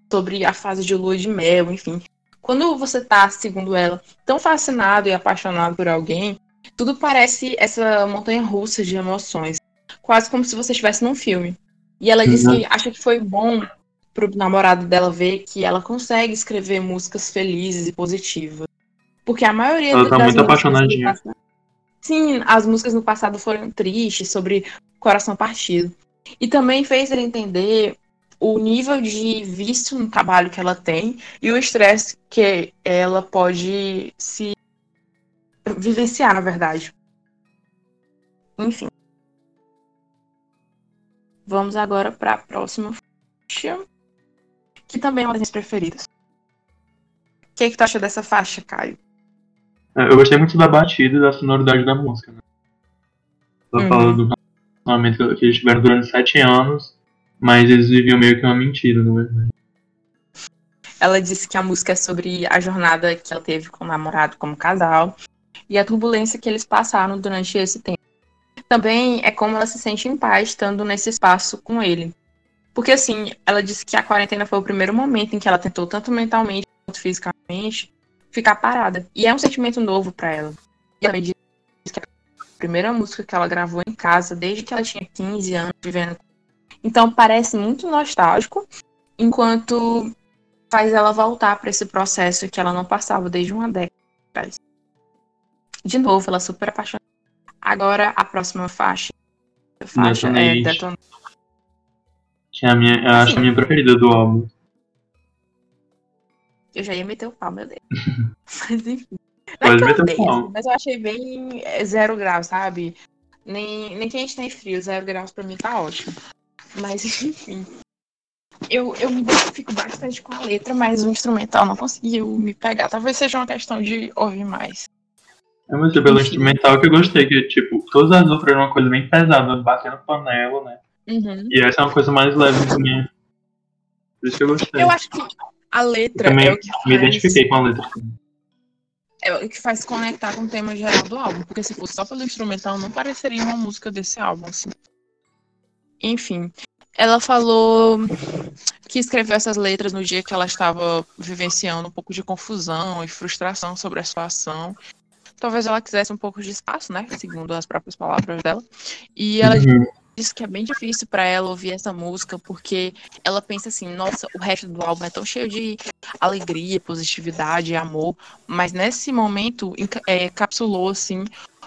sobre a fase de lua de mel, enfim. Quando você tá, segundo ela, tão fascinado e apaixonado por alguém, tudo parece essa montanha russa de emoções. Quase como se você estivesse num filme. E ela disse uhum. que acha que foi bom pro namorado dela ver que ela consegue escrever músicas felizes e positivas. Porque a maioria Ela tá das muito apaixonadinha. Passado... Sim, as músicas no passado foram tristes, sobre coração partido. E também fez ele entender o nível de vício no trabalho que ela tem e o estresse que ela pode se vivenciar, na verdade. Enfim. Vamos agora para a próxima faixa, que também é uma das minhas preferidas. O que, é que tu acha dessa faixa, Caio? É, eu gostei muito da batida e da sonoridade da música. Né? Ela uhum. fala do relacionamento que eles tiveram durante sete anos, mas eles viviam meio que uma mentira, não é? Ela disse que a música é sobre a jornada que ela teve com o namorado como casal e a turbulência que eles passaram durante esse tempo. também é como ela se sente em paz estando nesse espaço com ele. Porque assim, ela disse que a quarentena foi o primeiro momento em que ela tentou tanto mentalmente quanto fisicamente ficar parada. E é um sentimento novo para ela. E ela me que é a primeira música que ela gravou em casa desde que ela tinha 15 anos vivendo. Então parece muito nostálgico, enquanto faz ela voltar para esse processo que ela não passava desde uma década atrás. De novo, ela é super apaixonada. Agora a próxima faixa. A faixa é Detonate. Que é a minha, eu acho a minha preferida do álbum. Eu já ia meter o pau, meu Deus. mas enfim. Não Pode é meter o pau. Mas eu achei bem é, zero grau, sabe? Nem, nem quente nem frio. Zero graus pra mim tá ótimo. Mas enfim. Eu, eu me identifico bastante com a letra, mas o instrumental não conseguiu me pegar. Talvez seja uma questão de ouvir mais. É, mas pelo Enfim. instrumental que eu gostei, que tipo, todas as outras eram uma coisa bem pesada, batendo panela, né? Uhum. E essa é uma coisa mais leve minha. Por isso que eu gostei. Eu acho que a letra também é o que faz... me identifiquei com a letra. É o que faz conectar com o tema geral do álbum, porque se fosse só pelo instrumental, não pareceria uma música desse álbum, assim. Enfim, ela falou que escreveu essas letras no dia que ela estava vivenciando um pouco de confusão e frustração sobre a situação. Talvez ela quisesse um pouco de espaço, né? Segundo as próprias palavras dela. E ela uhum disse que é bem difícil para ela ouvir essa música, porque ela pensa assim, nossa, o resto do álbum é tão cheio de alegria, positividade, amor, mas nesse momento é, capsulou assim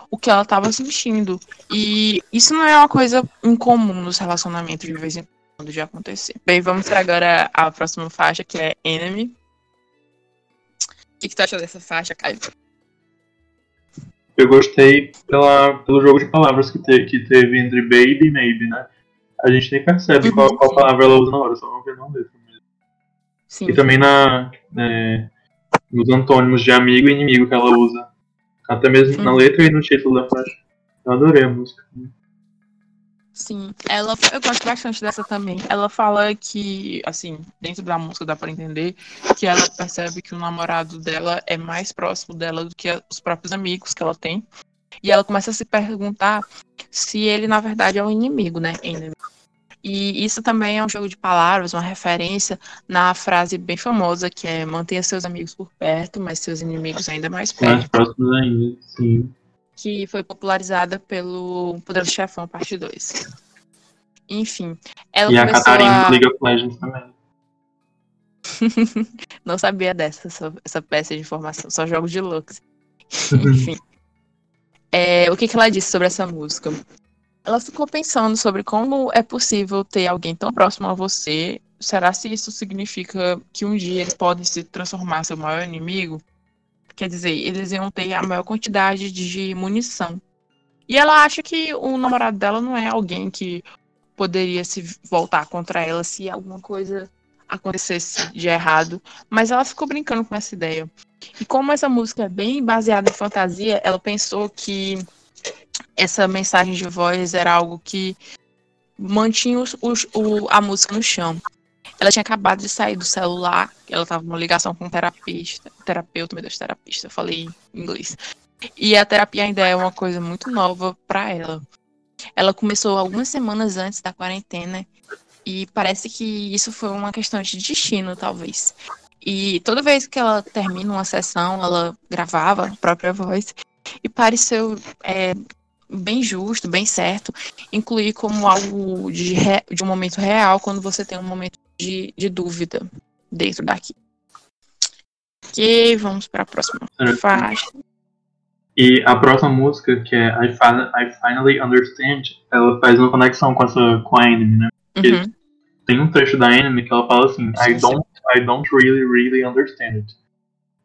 o que ela estava sentindo. E isso não é uma coisa incomum nos relacionamentos de vez em quando de acontecer. Bem, vamos para agora a próxima faixa, que é Enemy. O que, que tu achou dessa faixa, Caio? Eu gostei pela, pelo jogo de palavras que, te, que teve entre baby e maybe, né? A gente nem percebe qual, qual palavra ela usa na hora, só vamos ver na letra mesmo. Sim. E também na, é, nos antônimos de amigo e inimigo que ela usa. Até mesmo na letra e no título da faixa. Eu adorei a música. Sim, ela, eu gosto bastante dessa também. Ela fala que, assim, dentro da música dá para entender que ela percebe que o namorado dela é mais próximo dela do que os próprios amigos que ela tem. E ela começa a se perguntar se ele, na verdade, é o inimigo, né? E isso também é um jogo de palavras, uma referência na frase bem famosa que é mantenha seus amigos por perto, mas seus inimigos ainda mais perto. Mais próximos ainda, sim que foi popularizada pelo Poderoso Chefão, parte 2. Enfim, ela e a Catarina a... League of Legends também. Não sabia dessa, essa, essa peça de informação, só jogos de Lux. Enfim. É, o que, que ela disse sobre essa música? Ela ficou pensando sobre como é possível ter alguém tão próximo a você. Será se isso significa que um dia eles podem se transformar seu maior inimigo? Quer dizer, eles iam ter a maior quantidade de munição. E ela acha que o namorado dela não é alguém que poderia se voltar contra ela se alguma coisa acontecesse de errado. Mas ela ficou brincando com essa ideia. E como essa música é bem baseada em fantasia, ela pensou que essa mensagem de voz era algo que mantinha o, a música no chão. Ela tinha acabado de sair do celular, ela estava numa ligação com um terapeuta, terapeuta, meu Deus, terapista, eu falei em inglês. E a terapia ainda é uma coisa muito nova para ela. Ela começou algumas semanas antes da quarentena e parece que isso foi uma questão de destino, talvez. E toda vez que ela termina uma sessão, ela gravava a própria voz e pareceu é, bem justo, bem certo, incluir como algo de, re, de um momento real quando você tem um momento de, de dúvida dentro daqui. Ok, vamos para a próxima faixa. E a próxima música, que é I, Fin I Finally Understand, ela faz uma conexão com, essa, com a Enemy, né? Uhum. Tem um trecho da Enemy que ela fala assim, sim, I, don't, I don't really, really understand it.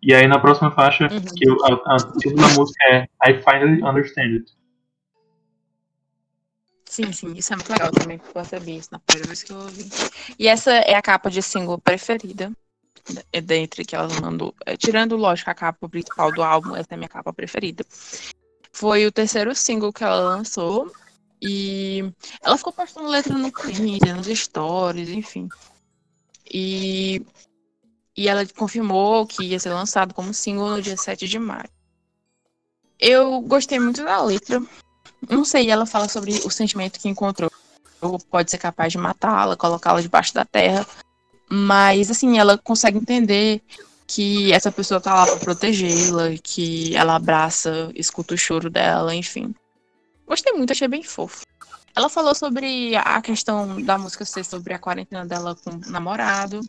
E aí na próxima faixa, uhum. que a, título da música é I Finally Understand It. Sim, sim, isso é muito legal também, que eu percebi isso na primeira vez que eu ouvi. E essa é a capa de single preferida, é dentre que ela mandou. É, tirando, lógico, a capa principal do álbum, essa é a minha capa preferida. Foi o terceiro single que ela lançou. E ela ficou postando letra no Twitter, nos stories, enfim. E, e ela confirmou que ia ser lançado como single no dia 7 de maio. Eu gostei muito da letra, não sei, ela fala sobre o sentimento que encontrou. Ou pode ser capaz de matá-la, colocá-la debaixo da terra. Mas, assim, ela consegue entender que essa pessoa tá lá pra protegê-la, que ela abraça, escuta o choro dela, enfim. Gostei muito, achei bem fofo. Ela falou sobre a questão da música ser sobre a quarentena dela com o namorado.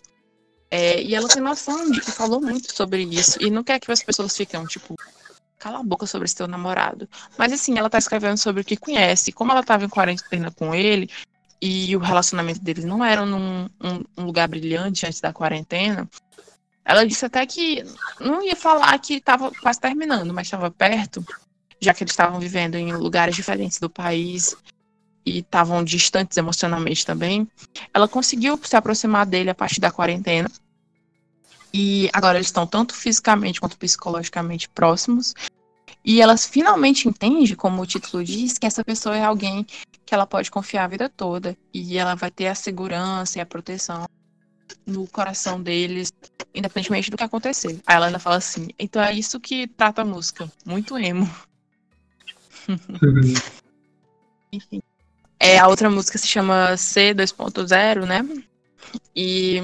É, e ela tem noção de que falou muito sobre isso. E não quer que as pessoas fiquem, tipo, cala a boca sobre seu namorado. Mas assim, ela tá escrevendo sobre o que conhece. Como ela tava em quarentena com ele, e o relacionamento deles não era num um, um lugar brilhante antes da quarentena, ela disse até que não ia falar que estava quase terminando, mas estava perto, já que eles estavam vivendo em lugares diferentes do país e estavam distantes emocionalmente também, ela conseguiu se aproximar dele a partir da quarentena. E agora eles estão tanto fisicamente quanto psicologicamente próximos. E ela finalmente entende, como o título diz, que essa pessoa é alguém que ela pode confiar a vida toda. E ela vai ter a segurança e a proteção no coração deles, independentemente do que acontecer. Aí ela ainda fala assim: então é isso que trata a música. Muito emo. Enfim. É, a outra música se chama C 2.0, né? E.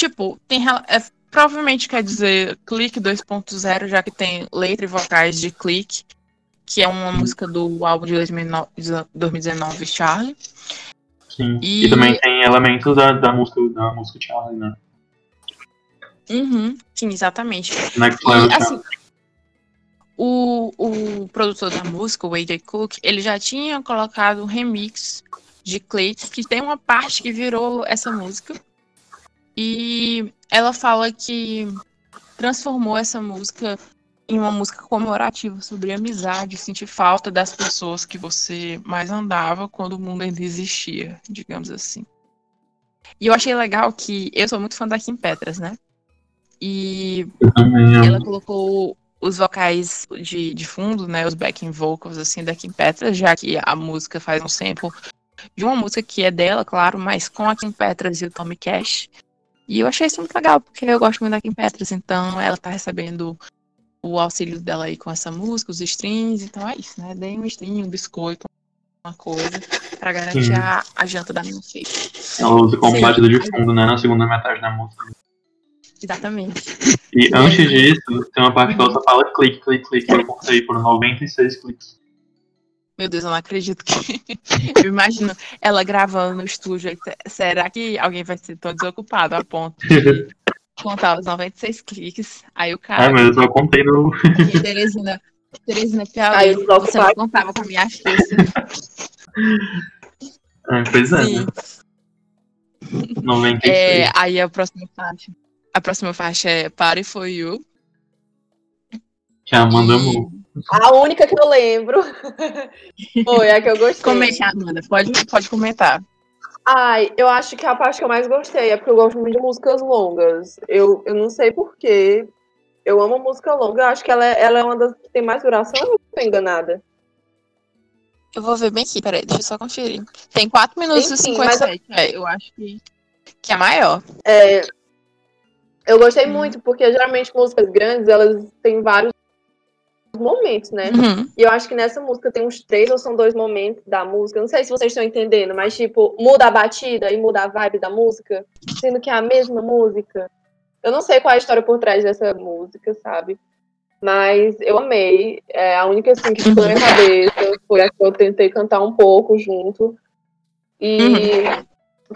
Tipo, tem. É, provavelmente quer dizer Clique 2.0, já que tem letra e vocais de Clique, que é uma música do álbum de 2009, 2019, Charlie. Sim. E... e, também tem elementos da, da, música, da música Charlie, né? Uhum, sim, exatamente. Next Level, e, assim, o, o produtor da música, o AJ Cook, ele já tinha colocado um remix de Clayton, que tem uma parte que virou essa música. E ela fala que transformou essa música em uma música comemorativa sobre amizade, sentir falta das pessoas que você mais andava quando o mundo ainda existia, digamos assim. E eu achei legal que eu sou muito fã da Kim Petras, né? E ela colocou os vocais de, de fundo, né, os backing vocals assim da Kim Petras, já que a música faz um sample de uma música que é dela, claro, mas com a Kim Petras e o Tommy Cash. E eu achei isso muito legal, porque eu gosto muito da Kim Petras, então ela tá recebendo o auxílio dela aí com essa música, os strings, então é isso, né? Dei um string, um biscoito, uma coisa, pra garantir a, a, janta da minha filha. Ela usa como batida de fundo, né, na segunda metade da música. Exatamente. E, antes disso, tem uma parte que ela só fala clique, clique, clique. Eu contei por 96 cliques. Meu Deus, eu não acredito que. eu imagino ela gravando no estúdio. Será que alguém vai ser tão desocupado a ponto de contar os 96 cliques? Aí o cara. É, mas eu só contei no. Teresina. Teresina Piauí. Aí você não contava com a minha astúcia. É, pois é. Sim. 96. Né? É, aí a próxima parte. A próxima faixa é Party For You. Que a Amanda amou. A única que eu lembro. Foi a que eu gostei. Comente, Amanda. Pode, pode comentar. Ai, eu acho que a parte que eu mais gostei é porque eu gosto muito de músicas longas. Eu, eu não sei porquê. Eu amo música longa. Eu acho que ela é, ela é uma das que tem mais duração. Eu não tô enganada. Eu vou ver bem aqui, peraí, deixa eu só conferir. Tem 4 minutos Enfim, e 57. Mas... É, eu acho que, que é maior. É, eu gostei uhum. muito, porque geralmente músicas grandes, elas têm vários momentos, né? Uhum. E eu acho que nessa música tem uns três ou são dois momentos da música. Não sei se vocês estão entendendo, mas tipo, muda a batida e muda a vibe da música, sendo que é a mesma música. Eu não sei qual é a história por trás dessa música, sabe? Mas eu amei. É a única assim que ficou na minha cabeça foi a que eu tentei cantar um pouco junto. E uhum.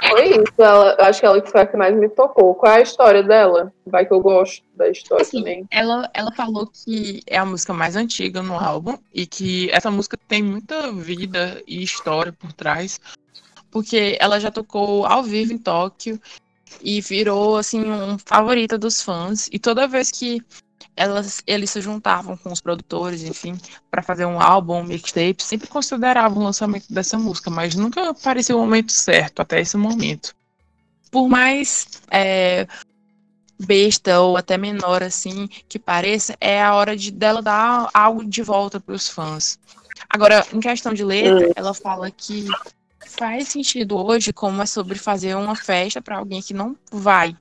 Foi isso, ela, acho que ela que foi a que mais me tocou. Qual é a história dela? Vai que eu gosto da história assim, também. Ela, ela falou que é a música mais antiga no álbum e que essa música tem muita vida e história por trás, porque ela já tocou ao vivo em Tóquio e virou assim um favorita dos fãs. E toda vez que elas, eles se juntavam com os produtores, enfim, para fazer um álbum, um mixtape, sempre consideravam o lançamento dessa música, mas nunca apareceu o momento certo até esse momento. Por mais é, besta ou até menor assim que pareça, é a hora de dela dar algo de volta para os fãs. Agora, em questão de letra, ela fala que faz sentido hoje como é sobre fazer uma festa para alguém que não vai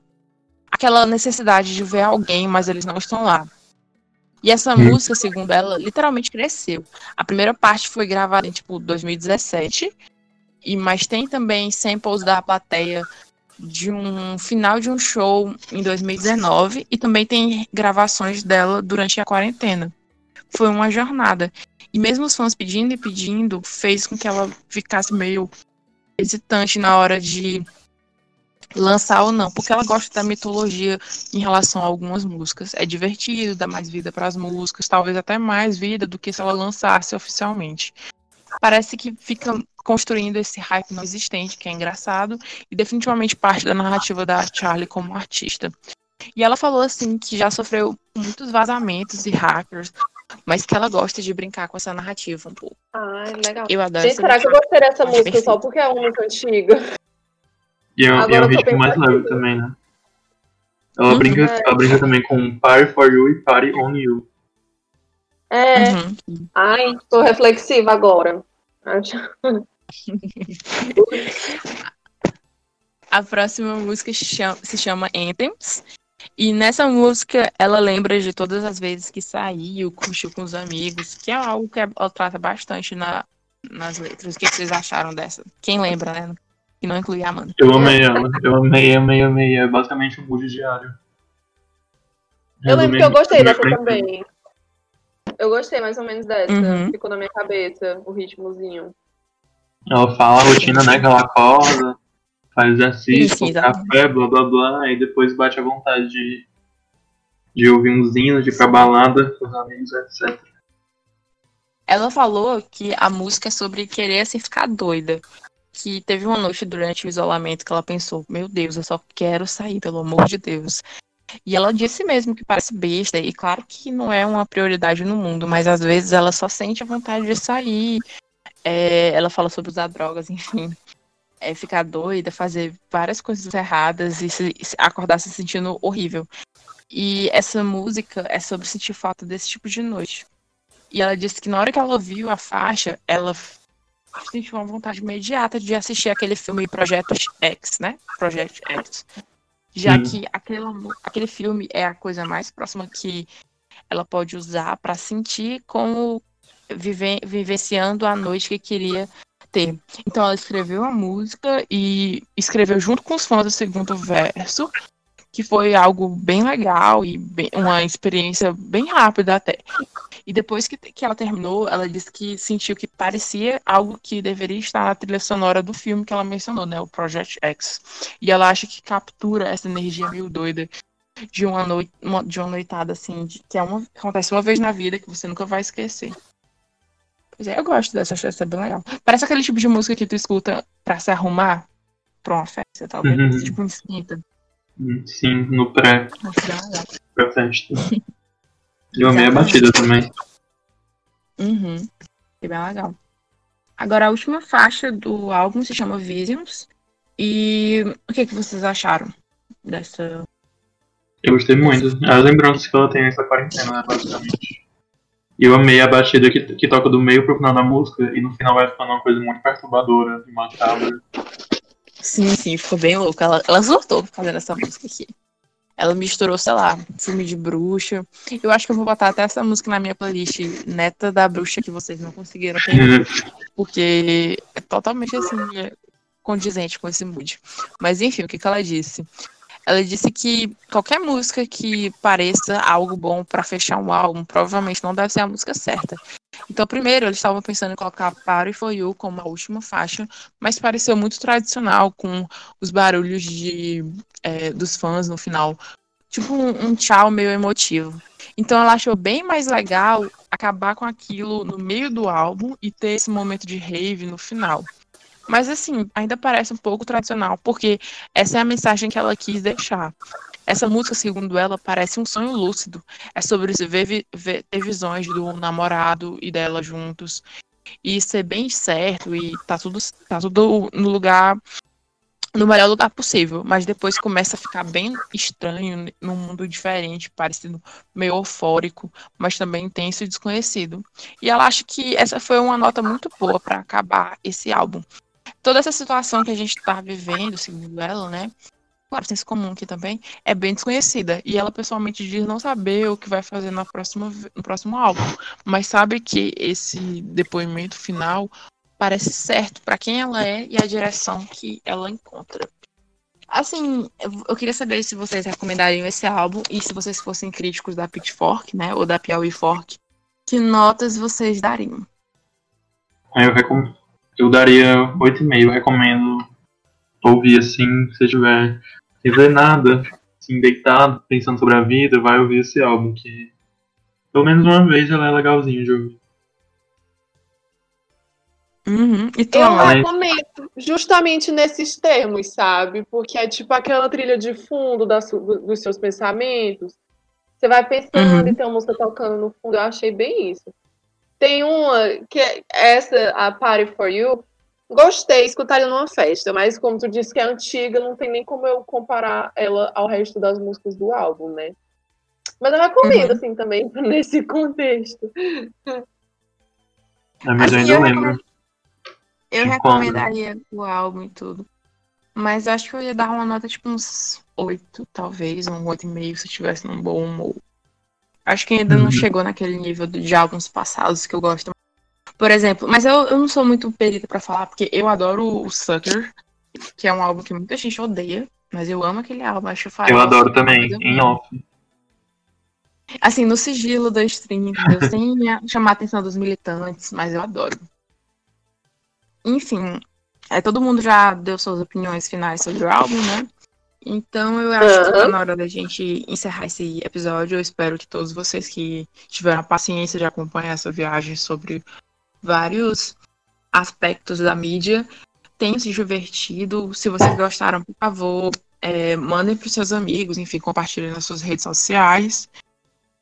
aquela necessidade de ver alguém, mas eles não estão lá. E essa hum. música, segundo ela, literalmente cresceu. A primeira parte foi gravada em tipo 2017, e mas tem também samples da plateia de um final de um show em 2019 e também tem gravações dela durante a quarentena. Foi uma jornada. E mesmo os fãs pedindo e pedindo, fez com que ela ficasse meio hesitante na hora de lançar ou não, porque ela gosta da mitologia em relação a algumas músicas. É divertido, dá mais vida para as músicas, talvez até mais vida do que se ela lançasse oficialmente. Parece que fica construindo esse hype não existente, que é engraçado, e definitivamente parte da narrativa da Charlie como artista. E ela falou assim que já sofreu muitos vazamentos e hackers, mas que ela gosta de brincar com essa narrativa um pouco. Ah, legal. Eu adoro Gente, será que eu gostei dessa música só porque é uma música antiga? E é, é um ritmo mais leve também, né? Ela, uhum. brinca, ela brinca também com Party for You e Party on You. É. Uhum. Ai, tô reflexiva agora. A próxima música se chama Anthems. E nessa música ela lembra de todas as vezes que saiu, curtiu com os amigos, que é algo que ela trata bastante na, nas letras. O que vocês acharam dessa? Quem lembra, né? Que não inclui a Amanda. Eu amei ela. Eu amei, amei, amei. É basicamente um mood diário. Eu lembro que eu gostei dessa também. Eu gostei mais ou menos dessa. Uhum. Ficou na minha cabeça o ritmozinho. Ela fala a rotina, né? Que ela acorda, faz exercício, café, blá blá blá, e depois bate a vontade de, de ouvir uns hinos, de ir pra balada com os amigos, etc. Ela falou que a música é sobre querer assim ficar doida. Que teve uma noite durante o isolamento que ela pensou: Meu Deus, eu só quero sair, pelo amor de Deus. E ela disse mesmo que parece besta, e claro que não é uma prioridade no mundo, mas às vezes ela só sente a vontade de sair. É, ela fala sobre usar drogas, enfim. É, ficar doida, fazer várias coisas erradas e se, acordar se sentindo horrível. E essa música é sobre sentir falta desse tipo de noite. E ela disse que na hora que ela ouviu a faixa, ela sentiu uma vontade imediata de assistir aquele filme Projeto X, né? Project X já Sim. que aquele, aquele filme é a coisa mais próxima que ela pode usar para sentir como vive, vivenciando a noite que queria ter. Então ela escreveu a música e escreveu junto com os fãs do segundo verso, que foi algo bem legal e bem, uma experiência bem rápida até. E depois que, que ela terminou, ela disse que sentiu que parecia algo que deveria estar na trilha sonora do filme que ela mencionou, né? O Project X. E ela acha que captura essa energia meio doida de uma, noite, uma, de uma noitada, assim, de, que é uma, acontece uma vez na vida que você nunca vai esquecer. Pois é, eu gosto dessa, festa, é bem legal. Parece aquele tipo de música que tu escuta pra se arrumar pra uma festa, talvez. Uhum. Tipo, esquenta. Sim, no pré. Pré-festa. Eu amei a batida também. Uhum. Que bem legal. Agora, a última faixa do álbum se chama Visions. E o que, que vocês acharam dessa. Eu gostei muito. As lembranças que ela tem nessa quarentena, né, basicamente. E eu amei a batida que, que toca do meio pro final da música e no final vai ficando uma coisa muito perturbadora e macabra. Sim, sim, ficou bem louco. Ela, ela surtou fazendo essa música aqui. Ela misturou, sei lá, filme de bruxa. Eu acho que eu vou botar até essa música na minha playlist, Neta da Bruxa, que vocês não conseguiram ter. porque é totalmente assim, é condizente com esse mood. Mas enfim, o que, que ela disse? Ela disse que qualquer música que pareça algo bom para fechar um álbum, provavelmente não deve ser a música certa. Então, primeiro, eles estavam pensando em colocar Party For You como a última faixa, mas pareceu muito tradicional, com os barulhos de, é, dos fãs no final. Tipo um, um tchau meio emotivo. Então, ela achou bem mais legal acabar com aquilo no meio do álbum e ter esse momento de rave no final. Mas assim, ainda parece um pouco tradicional, porque essa é a mensagem que ela quis deixar. Essa música, segundo ela, parece um sonho lúcido. É sobre ver, ver, ter visões do namorado e dela juntos. E ser bem certo e tá tudo, tá tudo no lugar. No melhor lugar possível. Mas depois começa a ficar bem estranho, num mundo diferente, parecido meio eufórico, mas também intenso e desconhecido. E ela acha que essa foi uma nota muito boa para acabar esse álbum toda essa situação que a gente está vivendo, segundo ela, né? claro, senso comum aqui também, é bem desconhecida. E ela pessoalmente diz não saber o que vai fazer na próxima, no próximo álbum. Mas sabe que esse depoimento final parece certo para quem ela é e a direção que ela encontra. Assim, eu queria saber se vocês recomendariam esse álbum e se vocês fossem críticos da Pitchfork, né, ou da Piauí Fork, que notas vocês dariam? Eu, recom... eu daria 8,5. Eu recomendo ouvir assim, se você tiver sem ver nada, assim, deitado, pensando sobre a vida, vai ouvir esse álbum, que pelo menos uma vez ela é legalzinho de ouvir. Uhum. E Eu Mas- recomendo justamente nesses termos, sabe? Porque é tipo aquela trilha de fundo das, do- dos seus pensamentos. Você vai pensando Uhum. e tem uma música tocando no fundo. Eu achei bem isso. Tem uma que é essa, a Party for You. Gostei, escutaria numa festa, mas como tu disse que é antiga, não tem nem como eu comparar ela ao resto das músicas do álbum, né? Mas eu recomendo, Uhum. assim, também, nesse contexto. É, mas eu Assim, ainda eu lembro. Eu recomendaria o álbum e tudo. Mas eu acho que eu ia dar uma nota tipo uns 8, talvez, um 8,5 se eu tivesse num bom humor. Acho que ainda não Uhum. chegou naquele nível de álbuns passados que eu gosto. Por exemplo, mas eu, eu não sou muito perita pra falar, porque eu adoro o Sucker, que é um álbum que muita gente odeia, mas eu amo aquele álbum, acho Eu farofa, adoro uma também, em off. Assim, no sigilo da stream, entendeu? Sem chamar a atenção dos militantes, mas eu adoro. Enfim, é, todo mundo já deu suas opiniões finais sobre o álbum, né? Então eu acho que tá na hora da gente encerrar esse episódio. Eu espero que todos vocês que tiveram a paciência de acompanhar essa viagem sobre vários aspectos da mídia tenham se divertido. Se vocês gostaram, por favor, é, mandem para os seus amigos, enfim, compartilhem nas suas redes sociais.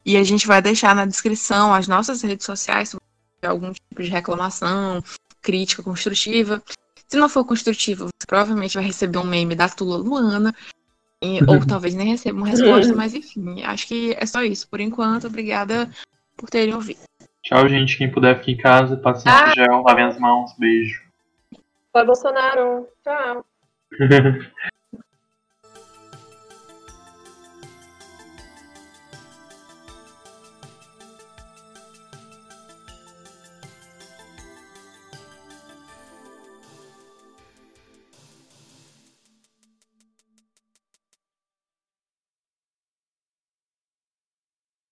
E a gente vai deixar na descrição as nossas redes sociais se você tiver algum tipo de reclamação, crítica construtiva. Se não for construtiva, você provavelmente vai receber um meme da Tula Luana. e- ou talvez nem receba uma resposta, mas enfim, acho que é só isso. Por enquanto, obrigada por terem ouvido. Tchau, gente. Quem puder ficar em casa, passe Ah. em gel, lave as mãos. Beijo. Vai, Bolsonaro. Tchau.